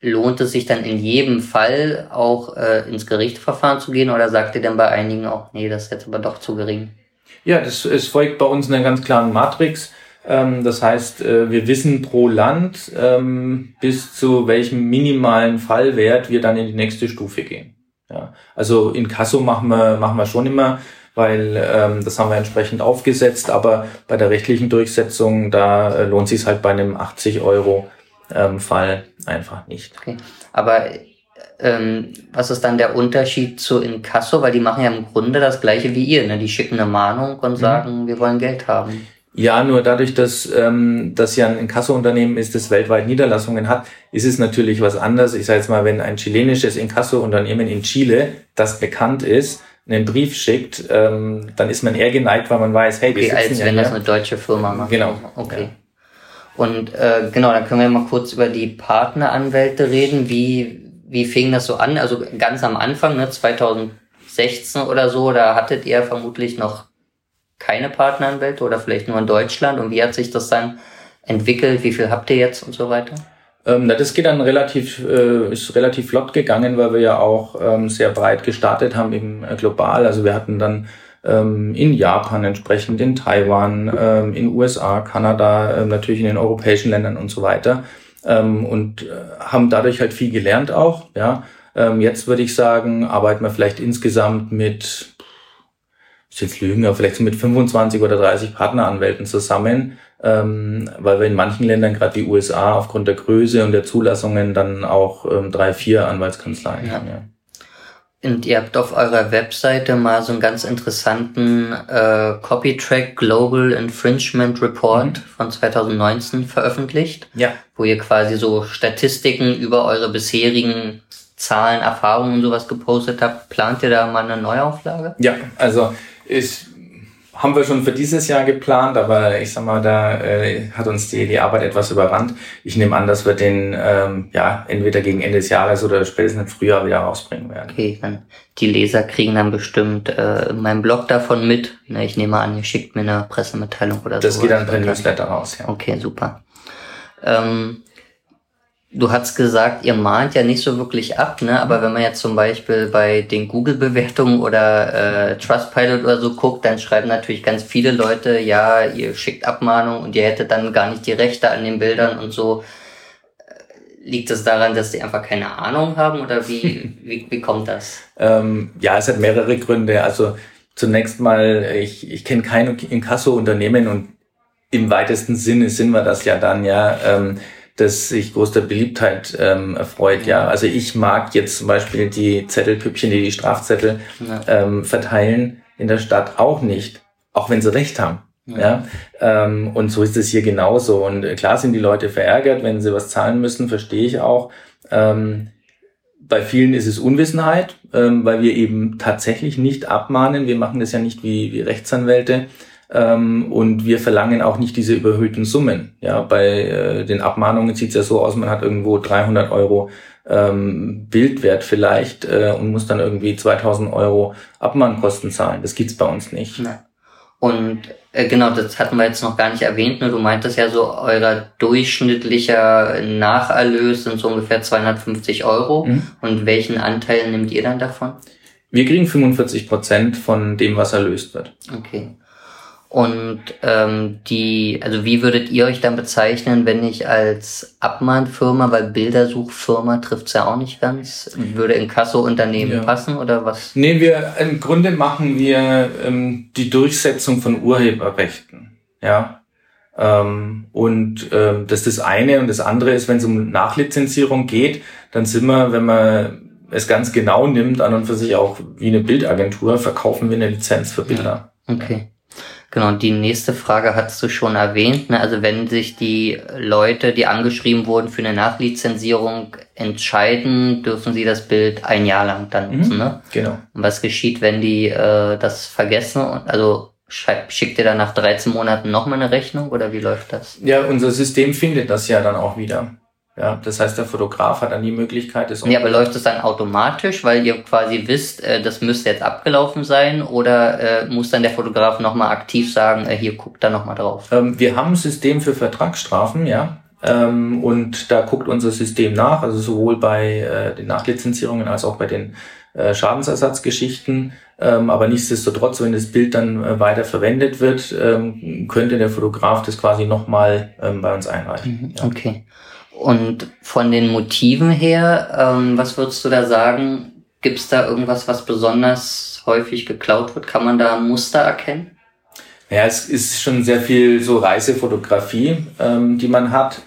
lohnt es sich dann in jedem Fall auch äh, ins Gerichtsverfahren zu gehen oder sagt ihr dann bei einigen auch, nee, das ist jetzt aber doch zu gering? Ja, das es folgt bei uns einer ganz klaren Matrix. Ähm, das heißt, äh, wir wissen pro Land, ähm, bis zu welchem minimalen Fallwert wir dann in die nächste Stufe gehen. Ja, also in Kasso machen wir, machen wir schon immer weil ähm, das haben wir entsprechend aufgesetzt, aber bei der rechtlichen Durchsetzung, da äh, lohnt sich halt bei einem 80 Euro ähm, Fall einfach nicht. Okay. Aber ähm, was ist dann der Unterschied zu Inkasso? Weil die machen ja im Grunde das gleiche wie ihr, ne? Die schicken eine Mahnung und mhm. sagen, mhm. wir wollen Geld haben. Ja, nur dadurch, dass ähm, das ja ein Inkasso-Unternehmen ist, das weltweit Niederlassungen hat, ist es natürlich was anderes. Ich sage jetzt mal, wenn ein chilenisches Inkasso-Unternehmen in Chile, das bekannt ist, einen Brief schickt, ähm, dann ist man eher geneigt, weil man weiß, hey, die okay, als wenn ja das eine deutsche Firma macht. Genau. Okay. Ja. Und äh, genau, dann können wir mal kurz über die Partneranwälte reden. Wie wie fing das so an? Also ganz am Anfang, ne, 2016 oder so, da hattet ihr vermutlich noch keine Partneranwälte oder vielleicht nur in Deutschland. Und wie hat sich das dann entwickelt? Wie viel habt ihr jetzt und so weiter? Ähm, das geht dann relativ, äh, ist relativ flott gegangen, weil wir ja auch ähm, sehr breit gestartet haben im äh, global. Also wir hatten dann ähm, in Japan entsprechend, in Taiwan, in USA, Kanada, natürlich in den europäischen Ländern und so weiter. Und äh, haben dadurch halt viel gelernt auch. Ja, jetzt würde ich sagen, arbeiten wir vielleicht insgesamt mit ich jetzt lügen, aber vielleicht so mit 25 oder 30 Partneranwälten zusammen, ähm, weil wir in manchen Ländern, gerade die USA, aufgrund der Größe und der Zulassungen dann auch ähm, drei, vier Anwaltskanzleien ja. haben. Ja. Und ihr habt auf eurer Webseite mal so einen ganz interessanten äh, Copytrack Global Infringement Report mhm. von 2019 veröffentlicht, ja. wo ihr quasi so Statistiken über eure bisherigen Zahlen, Erfahrungen und sowas gepostet habt. Plant ihr da mal eine Neuauflage? Ja, also ich haben wir schon für dieses Jahr geplant, aber ich sag mal, da äh, hat uns die, die Arbeit etwas überrannt. Ich nehme an, dass wir den ähm, ja entweder gegen Ende des Jahres oder spätestens im Frühjahr wieder rausbringen werden. Okay, dann die Leser kriegen dann bestimmt äh, meinen Blog davon mit. Ne, ich nehme an, ihr schickt mir eine Pressemitteilung oder so. Das geht dann per Newsletter raus, ja. Okay, super. Ähm, Du hast gesagt, ihr mahnt ja nicht so wirklich ab, ne? Aber wenn man jetzt zum Beispiel bei den Google-Bewertungen oder äh, Trustpilot oder so guckt, dann schreiben natürlich ganz viele Leute, ja, ihr schickt Abmahnung und ihr hättet dann gar nicht die Rechte an den Bildern und so. Liegt es das daran, dass die einfach keine Ahnung haben oder wie, wie, wie kommt das? Ähm, ja, es hat mehrere Gründe. Also zunächst mal, ich, ich kenne kein Inkasso-Unternehmen und im weitesten Sinne sind wir das ja dann, ja. Ähm, das sich größter Beliebtheit ähm, erfreut. Ja, also ich mag jetzt zum Beispiel die Zettelpüppchen, die die Strafzettel ja. ähm, verteilen in der Stadt auch nicht, auch wenn sie recht haben. Ja. ja? Ähm, und so ist es hier genauso. Und klar sind die Leute verärgert, wenn sie was zahlen müssen, verstehe ich auch. Ähm, bei vielen ist es Unwissenheit, ähm, weil wir eben tatsächlich nicht abmahnen. Wir machen das ja nicht wie, wie Rechtsanwälte. Ähm, und wir verlangen auch nicht diese überhöhten Summen. Ja, bei äh, den Abmahnungen sieht es ja so aus, man hat irgendwo 300 Euro ähm, Bildwert vielleicht äh, und muss dann irgendwie 2000 Euro Abmahnkosten zahlen. Das gibt's bei uns nicht. Ja. Und äh, genau, das hatten wir jetzt noch gar nicht erwähnt. Ne? Du meintest ja so, euer durchschnittlicher Nacherlös sind so ungefähr 250 Euro. Mhm. Und welchen Anteil nimmt ihr dann davon? Wir kriegen 45 Prozent von dem, was erlöst wird. Okay. Und ähm, die, also wie würdet ihr euch dann bezeichnen, wenn ich als Abmahnfirma, weil Bildersuchfirma trifft's ja auch nicht ganz, würde in Kasso-Unternehmen ja. passen oder was? Nee, wir im Grunde machen wir ähm, die Durchsetzung von Urheberrechten. Ja. Ähm, und ähm, das ist das eine und das andere ist, wenn es um Nachlizenzierung geht, dann sind wir, wenn man es ganz genau nimmt, an und für sich auch wie eine Bildagentur, verkaufen wir eine Lizenz für Bilder. Okay. Genau, die nächste Frage hast du schon erwähnt. Ne? Also wenn sich die Leute, die angeschrieben wurden für eine Nachlizenzierung, entscheiden, dürfen sie das Bild ein Jahr lang dann mhm. nutzen. Mhm, ne? Genau. Und was geschieht, wenn die äh, das vergessen? Also schickt ihr dann nach 13 Monaten nochmal eine Rechnung oder wie läuft das? Ja, unser System findet das ja dann auch wieder. Ja, das heißt, der Fotograf hat dann die Möglichkeit, das. Ja, aber läuft das dann automatisch, weil ihr quasi wisst, äh, das müsste jetzt abgelaufen sein, oder äh, muss dann der Fotograf nochmal aktiv sagen, äh, hier guckt da nochmal drauf? Ähm, wir haben ein System für Vertragsstrafen, ja. Ähm, und da guckt unser System nach, also sowohl bei äh, den Nachlizenzierungen als auch bei den äh, Schadensersatzgeschichten. Ähm, aber nichtsdestotrotz, wenn das Bild dann äh, weiter verwendet wird, ähm, könnte der Fotograf das quasi nochmal ähm, bei uns einreichen. Mhm, ja. Okay. Und von den Motiven her, ähm, was würdest du da sagen? Gibt es da irgendwas, was besonders häufig geklaut wird? Kann man da Muster erkennen? Ja, es ist schon sehr viel so Reisefotografie, ähm, die man hat.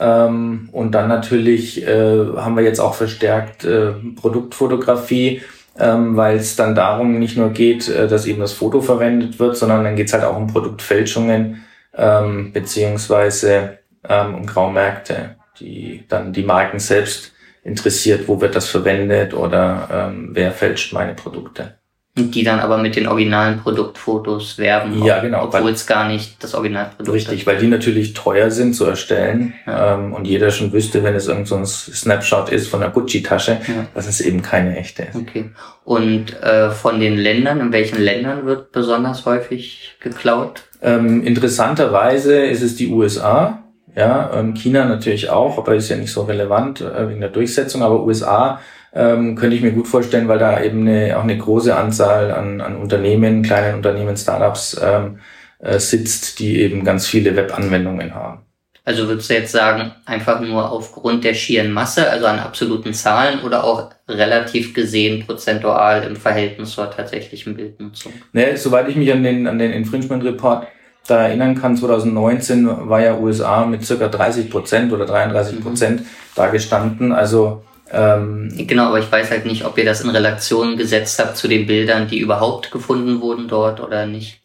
Ähm, und dann natürlich äh, haben wir jetzt auch verstärkt äh, Produktfotografie, ähm, weil es dann darum nicht nur geht, äh, dass eben das Foto verwendet wird, sondern dann geht es halt auch um Produktfälschungen ähm, beziehungsweise ähm, um Graumärkte die dann die Marken selbst interessiert, wo wird das verwendet oder ähm, wer fälscht meine Produkte. Die dann aber mit den originalen Produktfotos werben, ja, genau, obwohl es gar nicht das Originalprodukt ist. Richtig, weil die natürlich teuer sind zu erstellen ja. ähm, und jeder schon wüsste, wenn es irgend so ein Snapshot ist von einer Gucci-Tasche, ja. dass es eben keine echte ist. Okay. Und äh, von den Ländern, in welchen Ländern wird besonders häufig geklaut? Ähm, interessanterweise ist es die USA. Ja, ähm, China natürlich auch, aber ist ja nicht so relevant äh, wegen der Durchsetzung. Aber USA ähm, könnte ich mir gut vorstellen, weil da eben eine, auch eine große Anzahl an, an Unternehmen, kleinen Unternehmen, Startups ähm, äh, sitzt, die eben ganz viele Webanwendungen haben. Also würdest du jetzt sagen, einfach nur aufgrund der schieren Masse, also an absoluten Zahlen oder auch relativ gesehen prozentual im Verhältnis zur tatsächlichen Bildnutzung? Ne, soweit ich mich an den, an den Infringement Report da erinnern kann, 2019 war ja USA mit circa 30 Prozent oder 33 Prozent mhm. da gestanden. Also ähm, genau, aber ich weiß halt nicht, ob ihr das in Relation gesetzt habt zu den Bildern, die überhaupt gefunden wurden dort oder nicht.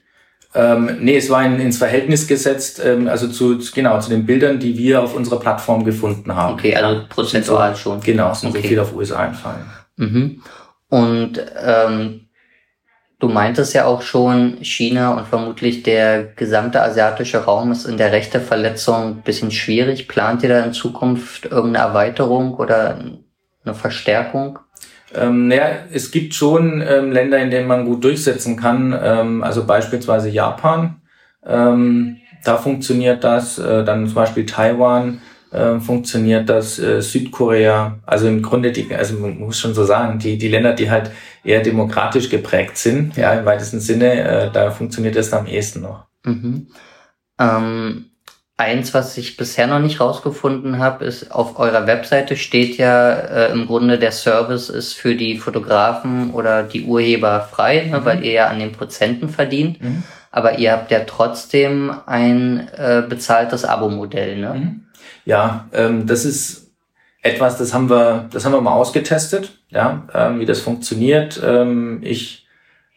Ähm, nee, es war in, ins Verhältnis gesetzt, ähm, also zu, genau, zu den Bildern, die wir auf unserer Plattform gefunden haben. Okay, also prozentual schon. Genau, sind okay. so viel auf USA entfallen. Mhm. Und ähm, Du meintest ja auch schon, China und vermutlich der gesamte asiatische Raum ist in der Rechteverletzung ein bisschen schwierig. Plant ihr da in Zukunft irgendeine Erweiterung oder eine Verstärkung? Ähm, naja, es gibt schon ähm, Länder, in denen man gut durchsetzen kann, ähm, also beispielsweise Japan. Ähm, da funktioniert das, äh, dann zum Beispiel Taiwan äh, funktioniert das, äh, Südkorea, also im Grunde die, also man muss schon so sagen, die, die Länder, die halt eher demokratisch geprägt sind, ja, im weitesten Sinne, äh, da funktioniert das am ehesten noch. Mhm. Ähm, eins, was ich bisher noch nicht rausgefunden habe, ist, auf eurer Webseite steht ja äh, im Grunde, der Service ist für die Fotografen oder die Urheber frei, ne, mhm. weil ihr ja an den Prozenten verdient. Mhm. Aber ihr habt ja trotzdem ein äh, bezahltes Abo-Modell, ne? Ja, ähm, das ist etwas, das haben wir, das haben wir mal ausgetestet, ja, ähm, wie das funktioniert. Ähm, ich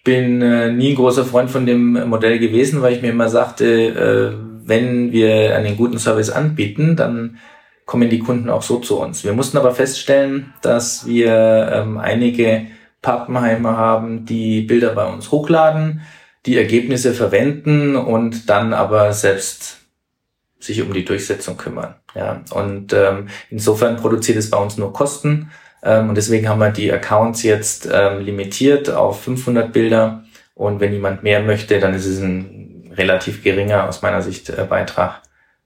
bin äh, nie ein großer Freund von dem Modell gewesen, weil ich mir immer sagte, äh, wenn wir einen guten Service anbieten, dann kommen die Kunden auch so zu uns. Wir mussten aber feststellen, dass wir ähm, einige Pappenheime haben, die Bilder bei uns hochladen, die Ergebnisse verwenden und dann aber selbst sich um die Durchsetzung kümmern. Ja, und ähm, insofern produziert es bei uns nur Kosten ähm, und deswegen haben wir die Accounts jetzt ähm, limitiert auf 500 Bilder und wenn jemand mehr möchte, dann ist es ein relativ geringer aus meiner Sicht äh, Beitrag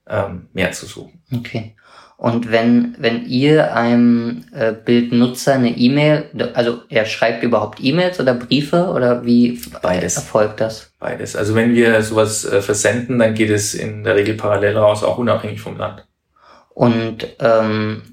ähm, mehr zu suchen. Okay. Und wenn, wenn ihr einem äh, Bildnutzer eine E-Mail, also er schreibt überhaupt E-Mails oder Briefe oder wie Beides. erfolgt das? Beides. Also wenn wir sowas äh, versenden, dann geht es in der Regel parallel raus, auch unabhängig vom Land. Und ähm,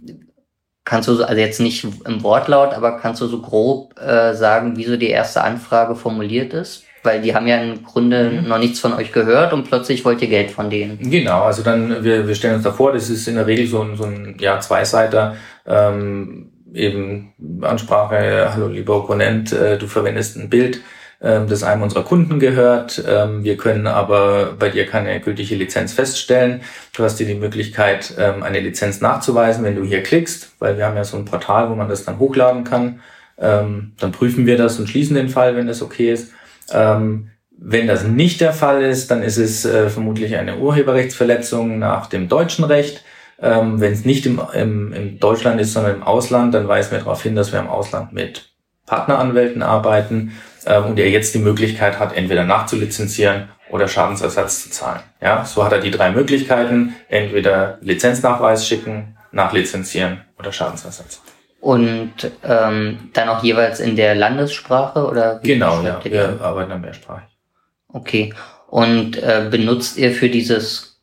kannst du so, also jetzt nicht im Wortlaut, aber kannst du so grob äh, sagen, wie so die erste Anfrage formuliert ist? Weil die haben ja im Grunde mhm. noch nichts von euch gehört und plötzlich wollt ihr Geld von denen. Genau, also dann, wir, wir stellen uns da vor, das ist in der Regel so ein, so ein ja, Zweiseiter, ähm, eben Ansprache, hallo lieber Opponent, äh, du verwendest ein Bild, ähm, das einem unserer Kunden gehört. Ähm, wir können aber bei dir keine gültige Lizenz feststellen. Du hast dir die Möglichkeit, ähm, eine Lizenz nachzuweisen, wenn du hier klickst, weil wir haben ja so ein Portal, wo man das dann hochladen kann. Ähm, dann prüfen wir das und schließen den Fall, wenn das okay ist. Ähm, wenn das nicht der Fall ist, dann ist es äh, vermutlich eine Urheberrechtsverletzung nach dem deutschen Recht. Ähm, wenn es nicht im, im, im Deutschland ist, sondern im Ausland, dann weisen wir darauf hin, dass wir im Ausland mit Partneranwälten arbeiten ähm, und er jetzt die Möglichkeit hat, entweder nachzulizenzieren oder Schadensersatz zu zahlen. Ja, so hat er die drei Möglichkeiten: entweder Lizenznachweis schicken, nachlizenzieren oder Schadensersatz. Und ähm, dann auch jeweils in der Landessprache oder? Genau, ja. Wir arbeiten dann mehrsprachig. Okay. Und äh, benutzt ihr für dieses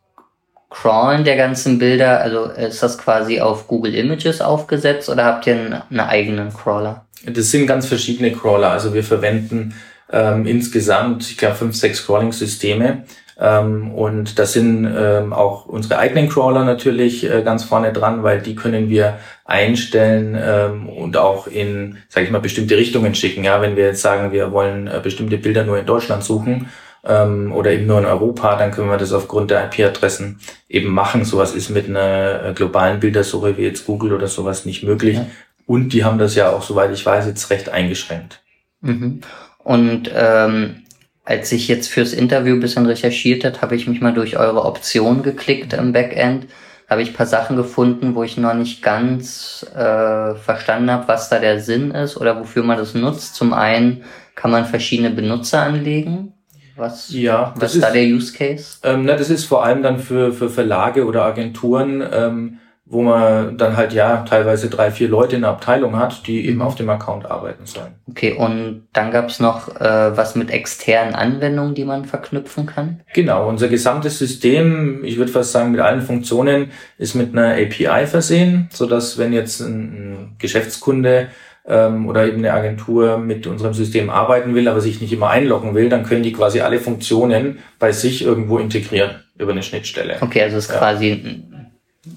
Crawlen der ganzen Bilder, also ist das quasi auf Google Images aufgesetzt oder habt ihr einen, einen eigenen Crawler? Das sind ganz verschiedene Crawler. Also wir verwenden ähm, insgesamt, ich glaube, fünf, sechs Crawling-Systeme. Ähm, und das sind ähm, auch unsere eigenen Crawler natürlich äh, ganz vorne dran, weil die können wir einstellen ähm, und auch in, sage ich mal, bestimmte Richtungen schicken. Ja, wenn wir jetzt sagen, wir wollen äh, bestimmte Bilder nur in Deutschland suchen ähm, oder eben nur in Europa, dann können wir das aufgrund der IP-Adressen eben machen. Sowas ist mit einer äh, globalen Bildersuche wie jetzt Google oder sowas nicht möglich. Ja. Und die haben das ja auch, soweit ich weiß, jetzt recht eingeschränkt. Mhm. Und ähm, als ich jetzt fürs Interview ein bisschen recherchiert hat, habe ich mich mal durch eure Optionen geklickt im Backend. Habe ich paar Sachen gefunden, wo ich noch nicht ganz äh, verstanden habe, was da der Sinn ist oder wofür man das nutzt. Zum einen kann man verschiedene Benutzer anlegen. Was, ja, was ist da der Use Case? Ähm, na, das ist vor allem dann für, für Verlage oder Agenturen, ähm, wo man dann halt ja teilweise drei, vier Leute in der Abteilung hat, die eben auf dem Account arbeiten sollen. Okay, und dann gab es noch äh, was mit externen Anwendungen, die man verknüpfen kann? Genau, unser gesamtes System, ich würde fast sagen mit allen Funktionen, ist mit einer API versehen, so dass wenn jetzt ein, Geschäftskunde ähm, oder eben eine Agentur mit unserem System arbeiten will, aber sich nicht immer einloggen will, dann können die quasi alle Funktionen bei sich irgendwo integrieren über eine Schnittstelle. Okay, also es ist ja. quasi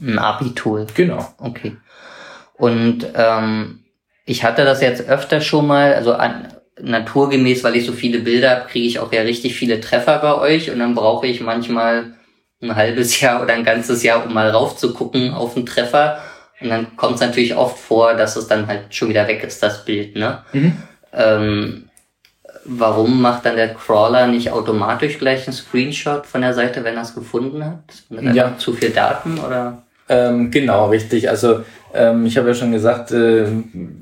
ein API-Tool. Genau. Okay. Und ähm, ich hatte das jetzt öfter schon mal, also an, naturgemäß, weil ich so viele Bilder habe, kriege ich auch ja richtig viele Treffer bei euch und dann brauche ich manchmal ein halbes Jahr oder ein ganzes Jahr, um mal raufzugucken auf einen Treffer. Und dann kommt es natürlich oft vor, dass es dann halt schon wieder weg ist, das Bild, ne? Mhm. Ähm, warum macht dann der Crawler nicht automatisch gleich einen Screenshot von der Seite, wenn er es gefunden hat? Ja. Zu viel Daten oder? Ähm, genau, richtig. Also ähm, ich habe ja schon gesagt, äh,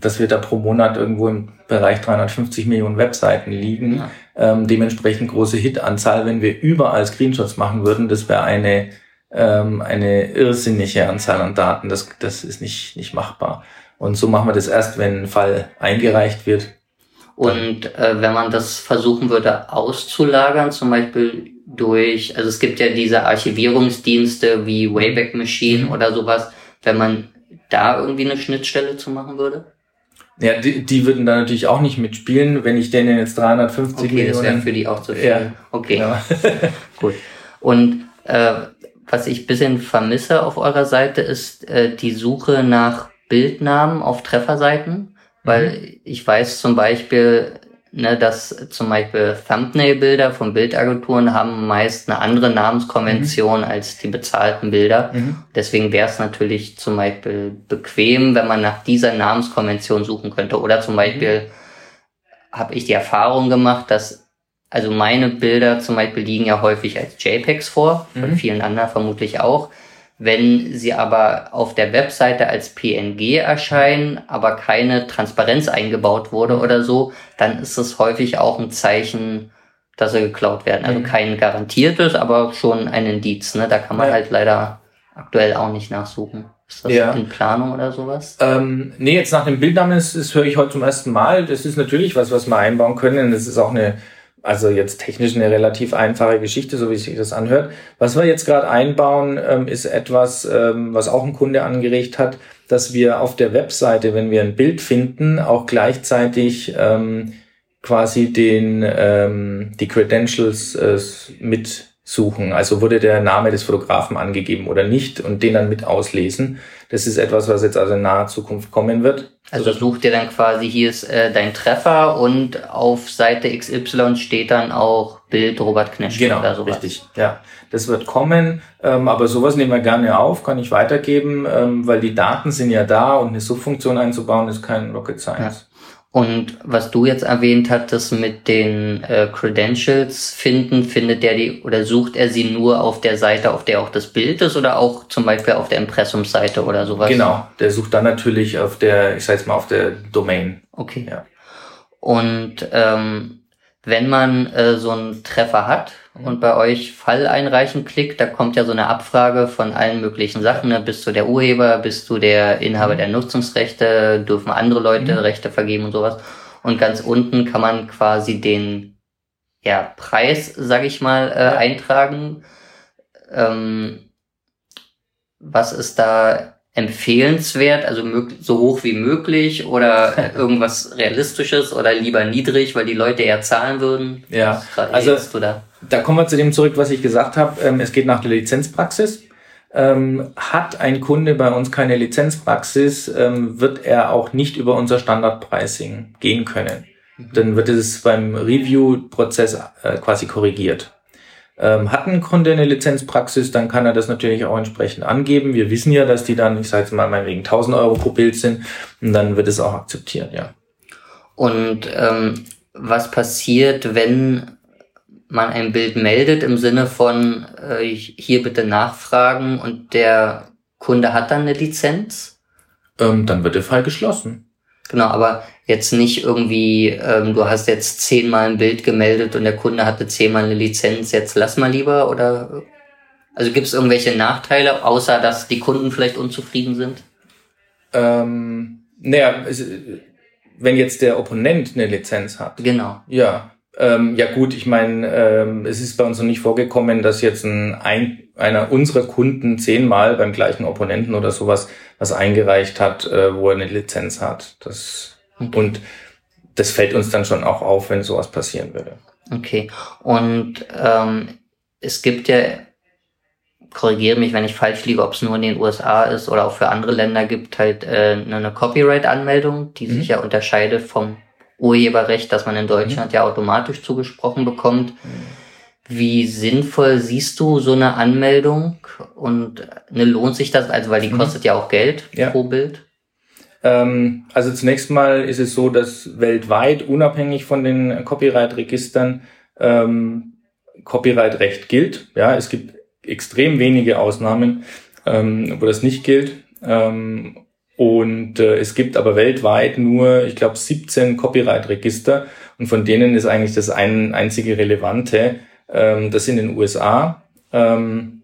dass wir da pro Monat irgendwo im Bereich 350 Millionen Webseiten liegen. Ja. Ähm, dementsprechend große Hitanzahl. Wenn wir überall Screenshots machen würden, das wäre eine ähm, eine irrsinnige Anzahl an Daten. Das, das ist nicht, nicht machbar. Und so machen wir das erst, wenn ein Fall eingereicht wird und äh, wenn man das versuchen würde auszulagern, zum Beispiel durch, also es gibt ja diese Archivierungsdienste wie Wayback Machine mhm. oder sowas, wenn man da irgendwie eine Schnittstelle zu machen würde? Ja, die, die würden da natürlich auch nicht mitspielen, wenn ich denen jetzt 350 okay, Millionen... Okay, das wäre für die auch zu viel. Ja, okay, genau. gut. Und äh, was ich bisschen vermisse auf eurer Seite, ist äh, die Suche nach Bildnamen auf Trefferseiten, weil mhm. ich weiß zum Beispiel, ne, dass zum Beispiel Thumbnail-Bilder von Bildagenturen haben meist eine andere Namenskonvention mhm. als die bezahlten Bilder. Mhm. Deswegen wäre es natürlich zum Beispiel bequem, wenn man nach dieser Namenskonvention suchen könnte. Oder zum Beispiel mhm. habe ich die Erfahrung gemacht, dass also meine Bilder zum Beispiel liegen ja häufig als JPEGs vor, von mhm. vielen anderen vermutlich auch. Wenn sie aber auf der Webseite als PNG erscheinen, aber keine Transparenz eingebaut wurde oder so, dann ist es häufig auch ein Zeichen, dass sie geklaut werden. Also mhm. kein garantiertes, aber schon ein Indiz. Ne? Da kann man halt leider aktuell auch nicht nachsuchen. Ist das ja. in Planung oder sowas? Ähm, nee, jetzt nach dem Bildnamen, das, das höre ich heute zum ersten Mal. Das ist natürlich was, was wir einbauen können. Das ist auch eine also jetzt technisch eine relativ einfache Geschichte, so wie sich das anhört. Was wir jetzt gerade einbauen, ähm, ist etwas, ähm, was auch ein Kunde angeregt hat, dass wir auf der Webseite, wenn wir ein Bild finden, auch gleichzeitig ähm, quasi den ähm, die Credentials äh, mit suchen. Also wurde der Name des Fotografen angegeben oder nicht und den dann mit auslesen. Das ist etwas, was jetzt also in naher Zukunft kommen wird. Also sucht ihr dann quasi, hier ist äh, dein Treffer und auf Seite XY steht dann auch Bild Robert Knesch genau, oder sowas. Richtig, ja. Das wird kommen, ähm, aber sowas nehmen wir gerne auf, kann ich weitergeben, ähm, weil die Daten sind ja da und eine Suchfunktion einzubauen ist kein Rocket Science. Ja. Und was du jetzt erwähnt hattest mit den äh, Credentials finden, findet der die oder sucht er sie nur auf der Seite, auf der auch das Bild ist oder auch zum Beispiel auf der Impressumseite oder sowas? Genau, der sucht dann natürlich auf der, ich sag jetzt mal auf der Domain. Okay. Ja. Und ähm, wenn man äh, so einen Treffer hat und bei euch Fall einreichen klickt, da kommt ja so eine Abfrage von allen möglichen Sachen. Ne? Bist du der Urheber, bist du der Inhaber mhm. der Nutzungsrechte, dürfen andere Leute mhm. Rechte vergeben und sowas. Und ganz unten kann man quasi den ja, Preis, sag ich mal, äh, ja. eintragen. Ähm, was ist da empfehlenswert, also so hoch wie möglich oder irgendwas Realistisches oder lieber niedrig, weil die Leute eher zahlen würden? Ja, also da? kommen wir zu dem zurück, was ich gesagt habe. Ähm, es geht nach der Lizenzpraxis. Ähm, hat ein Kunde bei uns keine Lizenzpraxis, ähm, wird er auch nicht über unser Standardpricing gehen können. Mhm. Dann wird es beim Review-Prozess äh, quasi korrigiert. Ähm, hat ein Kunde eine Lizenzpraxis, dann kann er das natürlich auch entsprechend angeben. Wir wissen ja, dass die dann, ich sage jetzt mal, meinetwegen 1000 Euro pro Bild sind und dann wird es auch akzeptiert, ja. Und ähm, was passiert, wenn man ein Bild meldet im Sinne von äh, hier bitte nachfragen und der Kunde hat dann eine Lizenz? Ähm, dann wird der Fall geschlossen. Genau, aber jetzt nicht irgendwie, ähm, du hast jetzt zehnmal ein Bild gemeldet und der Kunde hatte zehnmal eine Lizenz, jetzt lass mal lieber oder also gibt es irgendwelche Nachteile, außer dass die Kunden vielleicht unzufrieden sind? Ähm, naja, wenn jetzt der Opponent eine Lizenz hat. Genau. Ja. Ähm, ja gut, ich meine, ähm, es ist bei uns noch nicht vorgekommen, dass jetzt ein, ein einer unserer Kunden zehnmal beim gleichen Opponenten oder sowas was eingereicht hat, äh, wo er eine Lizenz hat. Das okay. und das fällt uns dann schon auch auf, wenn sowas passieren würde. Okay. Und ähm, es gibt ja, korrigiere mich, wenn ich falsch liege, ob es nur in den USA ist oder auch für andere Länder gibt, halt äh, eine Copyright-Anmeldung, die mhm. sich ja unterscheidet vom Urheberrecht, das man in Deutschland mhm. ja automatisch zugesprochen bekommt. Wie sinnvoll siehst du so eine Anmeldung und ne, lohnt sich das? Also, weil die mhm. kostet ja auch Geld ja. pro Bild. Ähm, also zunächst mal ist es so, dass weltweit unabhängig von den Copyright-Registern ähm, Copyright-Recht gilt. Ja, es gibt extrem wenige Ausnahmen, ähm, wo das nicht gilt. Ähm, und äh, es gibt aber weltweit nur, ich glaube, 17 Copyright-Register und von denen ist eigentlich das ein, einzige relevante ähm, das in den USA. Ähm,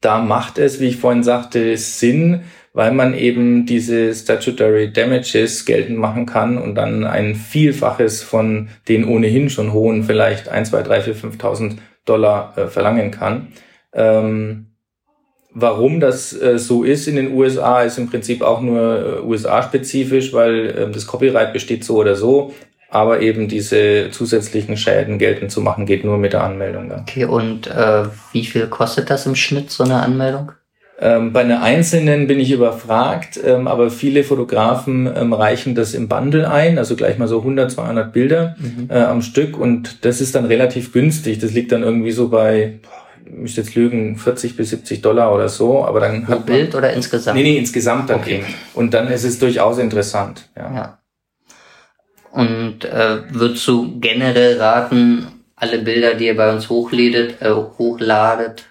da macht es, wie ich vorhin sagte, Sinn, weil man eben diese Statutory Damages geltend machen kann und dann ein Vielfaches von den ohnehin schon hohen, vielleicht 1, 2, 3, 4, 5.000 Dollar äh, verlangen kann. Ähm, warum das äh, so ist in den USA, ist im Prinzip auch nur äh, USA-spezifisch, weil äh, das Copyright besteht so oder so Aber eben diese zusätzlichen Schäden geltend zu machen, geht nur mit der Anmeldung. Ja. Okay, und äh, wie viel kostet das im Schnitt, so eine Anmeldung? Ähm, bei einer einzelnen bin ich überfragt, ähm, aber viele Fotografen ähm, reichen das im Bundle ein, also gleich mal so 100, 200 Bilder mhm. äh, am Stück und das ist dann relativ günstig. Das liegt dann irgendwie so bei, boah, ich müsste jetzt lügen, 40 bis 70 Dollar oder so, aber dann Pro hat Bild oder insgesamt? Nee, nee, insgesamt dann okay. eben. Und dann ist es durchaus interessant. Ja. ja. Und äh, würdest du generell raten, alle Bilder, die ihr bei uns hochladet, äh, hochladet,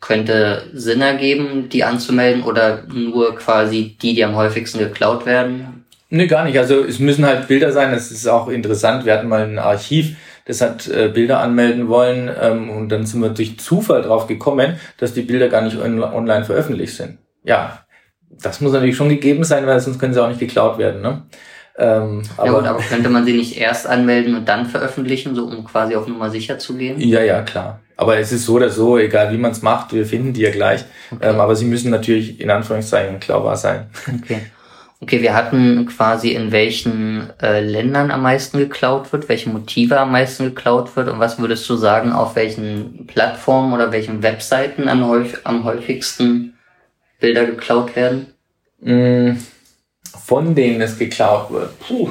könnte Sinn ergeben, die anzumelden oder nur quasi die, die am häufigsten geklaut werden? Nee, gar nicht. Also es müssen halt Bilder sein. Das ist auch interessant. Wir hatten mal ein Archiv, das hat äh, Bilder anmelden wollen ähm, und dann sind wir durch Zufall drauf gekommen, dass die Bilder gar nicht on online veröffentlicht sind. Ja, das muss natürlich schon gegeben sein, weil sonst können sie auch nicht geklaut werden. Ne? Ähm, ja aber, gut, aber könnte man sie nicht erst anmelden und dann veröffentlichen, so um quasi auf Nummer sicher zu gehen? Ja, ja, klar. Aber es ist so oder so, egal wie man es macht, wir finden die ja gleich. Okay. Ähm, aber sie müssen natürlich in Anführungszeichen klaubar sein. Okay. Okay, wir hatten quasi in welchen äh, Ländern am meisten geklaut wird, welche Motive am meisten geklaut wird und was würdest du sagen, auf welchen Plattformen oder welchen Webseiten am, häufig, am häufigsten Bilder geklaut werden? Mm von denen es geklaut wird. Puh.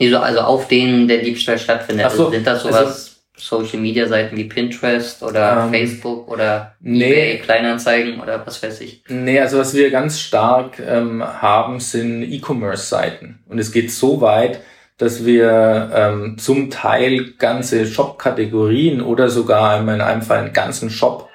Also auf denen der Diebstahl stattfindet. Ach so, also sind das sowas also, Social Media Seiten wie Pinterest oder ähm, Facebook oder nee, eBay Kleinanzeigen oder was weiß ich? Nee, also was wir ganz stark ähm, haben, sind E-Commerce Seiten. Und es geht so weit, dass wir ähm, zum Teil ganze Shop-Kategorien oder sogar in einem Fall einen ganzen Shop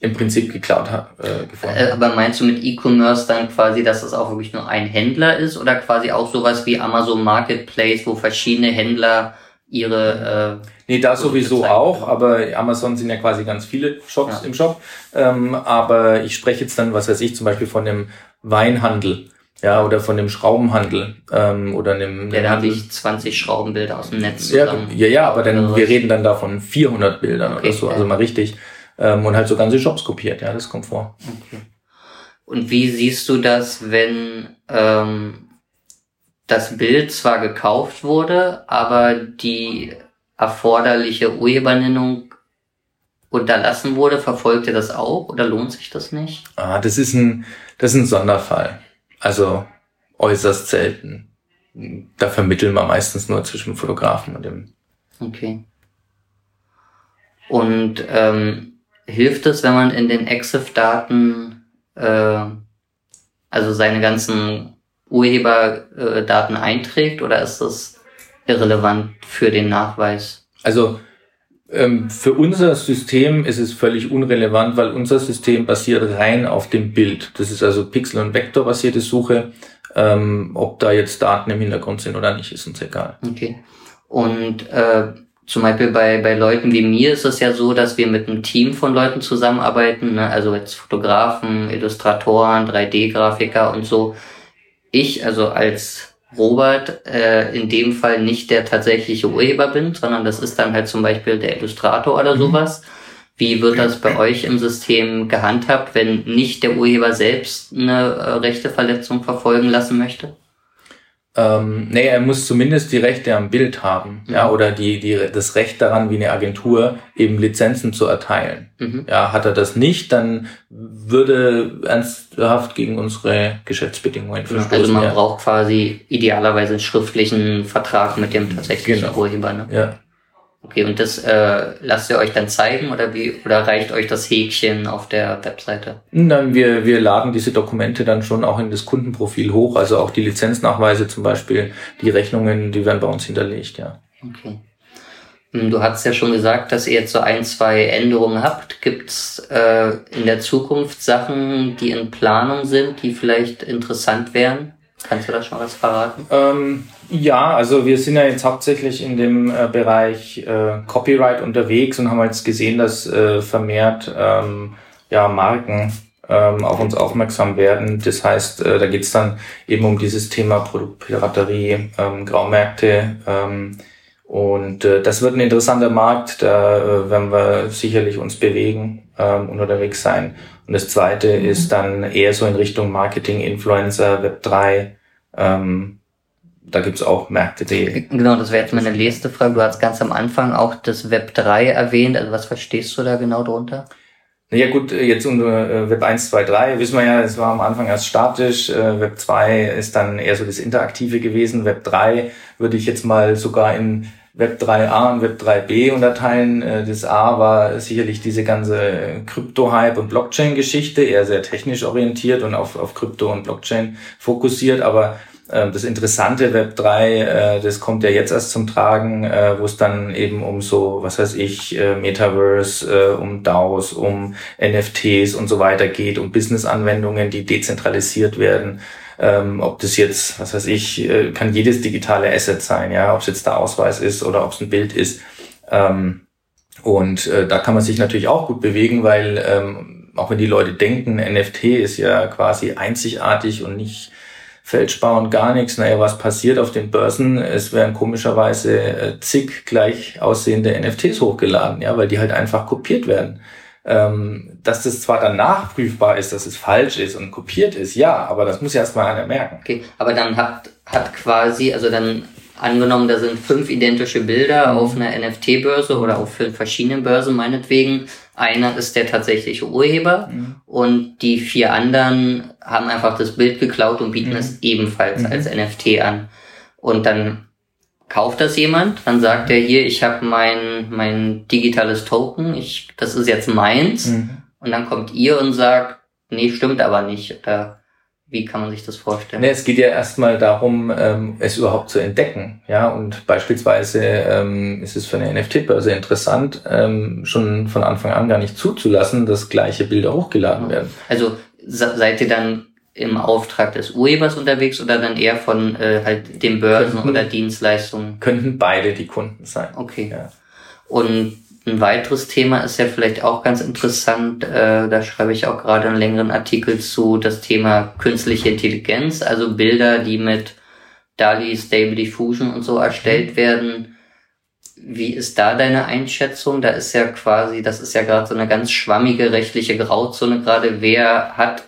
im Prinzip geklaut. Äh, gefunden. Äh, aber meinst du mit E-Commerce dann quasi, dass es auch wirklich nur ein Händler ist oder quasi auch sowas wie Amazon Marketplace, wo verschiedene Händler ihre äh, Nee, da sowieso auch, aber Amazon sind ja quasi ganz viele Shops ja. im Shop. Ähm, aber ich spreche jetzt dann, was weiß ich, zum Beispiel von dem Weinhandel. Ja, oder von dem Schraubenhandel ähm, oder einem. Ja, da habe ich 20 Schraubenbilder aus dem Netz. Ja, ja, ja, aber dann, wir reden dann da von 400 Bildern okay, oder so, also mal richtig ähm, und halt so ganze Shops kopiert. Ja, das kommt vor. Okay. Und wie siehst du das, wenn ähm, das Bild zwar gekauft wurde, aber die erforderliche Urhebernennung unterlassen wurde, verfolgt ihr das auch oder lohnt sich das nicht? Ah, das ist ein, das ist ein Sonderfall. Also äußerst selten. Da vermitteln wir meistens nur zwischen Fotografen und dem. Okay. Und ähm, hilft es, wenn man in den EXIF-Daten äh, also seine ganzen Urheberdaten einträgt oder ist das irrelevant für den Nachweis? Also ähm, für unser System ist es völlig unrelevant, weil unser System basiert rein auf dem Bild. Das ist also Pixel- und Vektorbasierte Suche. Ähm, ob da jetzt Daten im Hintergrund sind oder nicht, ist uns egal. Okay. Und äh, zum Beispiel bei, bei Leuten wie mir ist es ja so, dass wir mit einem Team von Leuten zusammenarbeiten, ne? also jetzt Fotografen, Illustratoren, 3D-Grafiker und so. Ich, also als Robert, äh, in dem Fall nicht der tatsächliche Urheber bin, sondern das ist dann halt zum Beispiel der Illustrator oder mhm. sowas. Wie wird das bei euch im System gehandhabt, wenn nicht der Urheber selbst eine äh, Rechteverletzung verfolgen lassen möchte? Ähm, nee, er muss zumindest die Rechte am Bild haben, mhm. ja, oder die, die, das Recht daran, wie eine Agentur eben Lizenzen zu erteilen. Mhm. Ja, hat er das nicht, dann würde ernsthaft gegen unsere Geschäftsbedingungen verstoßen. Also man ja. braucht quasi idealerweise einen schriftlichen Vertrag mit dem tatsächlichen genau. Urheber. Ne? Ja. Okay, und das äh, lasst ihr euch dann zeigen oder wie oder reicht euch das Häkchen auf der Webseite? Nein, wir, wir laden diese Dokumente dann schon auch in das Kundenprofil hoch, also auch die Lizenznachweise zum Beispiel, die Rechnungen, die werden bei uns hinterlegt, ja. Okay. Hm, du hast ja schon gesagt, dass ihr jetzt so ein, zwei Änderungen habt. Gibt's äh, in der Zukunft Sachen, die in Planung sind, die vielleicht interessant wären? Kannst du da schon was verraten? Ähm, ja, also wir sind ja jetzt hauptsächlich in dem äh, Bereich äh, Copyright unterwegs und haben jetzt gesehen, dass äh, vermehrt ähm, ja, Marken ähm, auf uns aufmerksam werden. Das heißt, äh, da geht's dann eben um dieses Thema Produktpiraterie, ähm, Graumärkte. Ähm, und äh, das wird ein interessanter Markt, da äh, werden wir sicherlich uns bewegen ähm, und unterwegs sein. Und das zweite ist dann eher so in Richtung Marketing, Influencer, Web3. Ähm, da gibt's auch Märkte, die. Genau, das wäre jetzt meine nächste Frage. Du hast ganz am Anfang auch das Web 3 erwähnt. Also was verstehst du da genau drunter? Naja gut, jetzt unter äh, Web 1, 2, 3 wissen wir ja, es war am Anfang erst statisch, äh, Web 2 ist dann eher so das Interaktive gewesen, Web 3 würde ich jetzt mal sogar in Web 3a und Web 3b unterteilen. Äh, das A war sicherlich diese ganze Krypto-Hype und Blockchain-Geschichte, eher sehr technisch orientiert und auf, auf Krypto und Blockchain fokussiert, aber das interessante Web 3, äh, das kommt ja jetzt erst zum Tragen, äh, wo es dann eben um so, was weiß ich, äh, Metaverse, um DAOs, um NFTs und so weiter geht, um Business-Anwendungen, die dezentralisiert werden. Ähm, ob das jetzt, was weiß ich, kann jedes digitale Asset sein, ja, ob es jetzt der Ausweis ist oder ob es ein Bild ist. Ähm, und da kann man sich natürlich auch gut bewegen, weil auch wenn die Leute denken, NFT ist ja quasi einzigartig und nicht fälschbar und gar nichts. Naja, was passiert auf den Börsen? Es werden komischerweise äh, zig gleich aussehende NFTs hochgeladen, ja, weil die halt einfach kopiert werden. Ähm, dass das zwar dann nachprüfbar ist, dass es falsch ist und kopiert ist, ja, aber das muss ja erstmal einer merken. Okay, aber dann hat, hat quasi, also dann angenommen, da sind fünf identische Bilder mhm. auf einer NFT-Börse oder auf verschiedenen Börsen meinetwegen. Einer ist der tatsächliche Urheber mhm. und die vier anderen haben einfach das Bild geklaut und bieten mhm. es ebenfalls mhm. als NFT an. Und dann kauft das jemand, dann sagt er hier, ich habe mein mein digitales Token, ich das ist jetzt meins mhm. und dann kommt ihr und sagt, nee, stimmt aber nicht oder wie kann man sich das vorstellen? Nee, es geht ja erstmal darum, ähm, es überhaupt zu entdecken. Ja, und beispielsweise ähm, ist es für eine NFT-Börse interessant, ähm, schon von Anfang an gar nicht zuzulassen, dass gleiche Bilder hochgeladen werden. Also seid ihr dann im Auftrag des Urhebers unterwegs oder dann eher von äh, halt den Börsen könnten, oder Dienstleistungen? Könnten beide die Kunden sein. Okay. Ja. Und ein weiteres Thema ist ja vielleicht auch ganz interessant, äh, da schreibe ich auch gerade einen längeren Artikel zu, das Thema künstliche Intelligenz, also Bilder, die mit DALI, Stable Diffusion und so erstellt mhm. werden. Wie ist da deine Einschätzung? Da ist ja quasi, das ist ja gerade so eine ganz schwammige rechtliche Grauzone gerade. Wer hat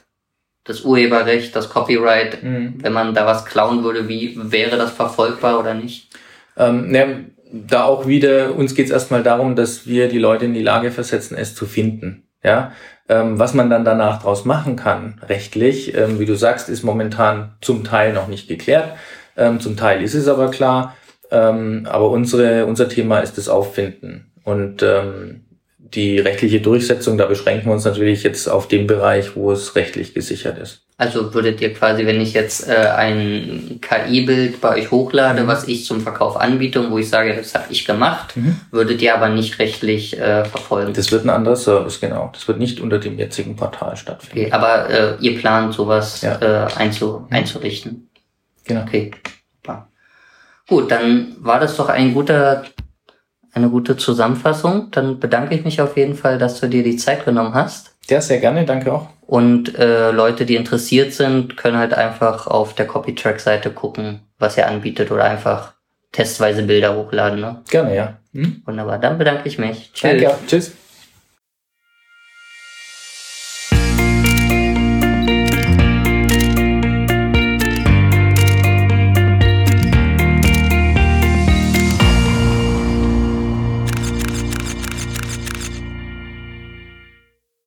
das Urheberrecht, das Copyright? Mhm. Wenn man da was klauen würde, wie wäre das verfolgbar oder nicht? Ähm, ne, da auch wieder, uns geht es erstmal darum, dass wir die Leute in die Lage versetzen, es zu finden. Ja, ähm, was man dann danach draus machen kann, rechtlich, ähm, wie du sagst, ist momentan zum Teil noch nicht geklärt. Ähm, zum Teil ist es aber klar. Ähm, aber unsere, unser Thema ist das Auffinden. Und ähm, die rechtliche Durchsetzung, da beschränken wir uns natürlich jetzt auf den Bereich, wo es rechtlich gesichert ist. Also würdet ihr quasi, wenn ich jetzt äh, ein KI-Bild bei euch hochlade, mhm. was ich zum Verkauf anbiete und wo ich sage, das habe ich gemacht, mhm. würdet ihr aber nicht rechtlich äh, verfolgen? Das wird ein anderer Service, genau. Das wird nicht unter dem jetzigen Portal stattfinden. Okay, aber äh, ihr plant sowas ja. äh, einzu mhm. einzurichten? Genau. Okay. Gut, dann war das doch ein guter eine gute Zusammenfassung. Dann bedanke ich mich auf jeden Fall, dass du dir die Zeit genommen hast. Ja, sehr gerne, danke auch. Und äh, Leute, die interessiert sind, können halt einfach auf der Copytrack-Seite gucken, was er anbietet oder einfach testweise Bilder hochladen. Ne? Gerne, ja. Hm? Wunderbar, dann bedanke ich mich. Tschüss. Danke, tschüss.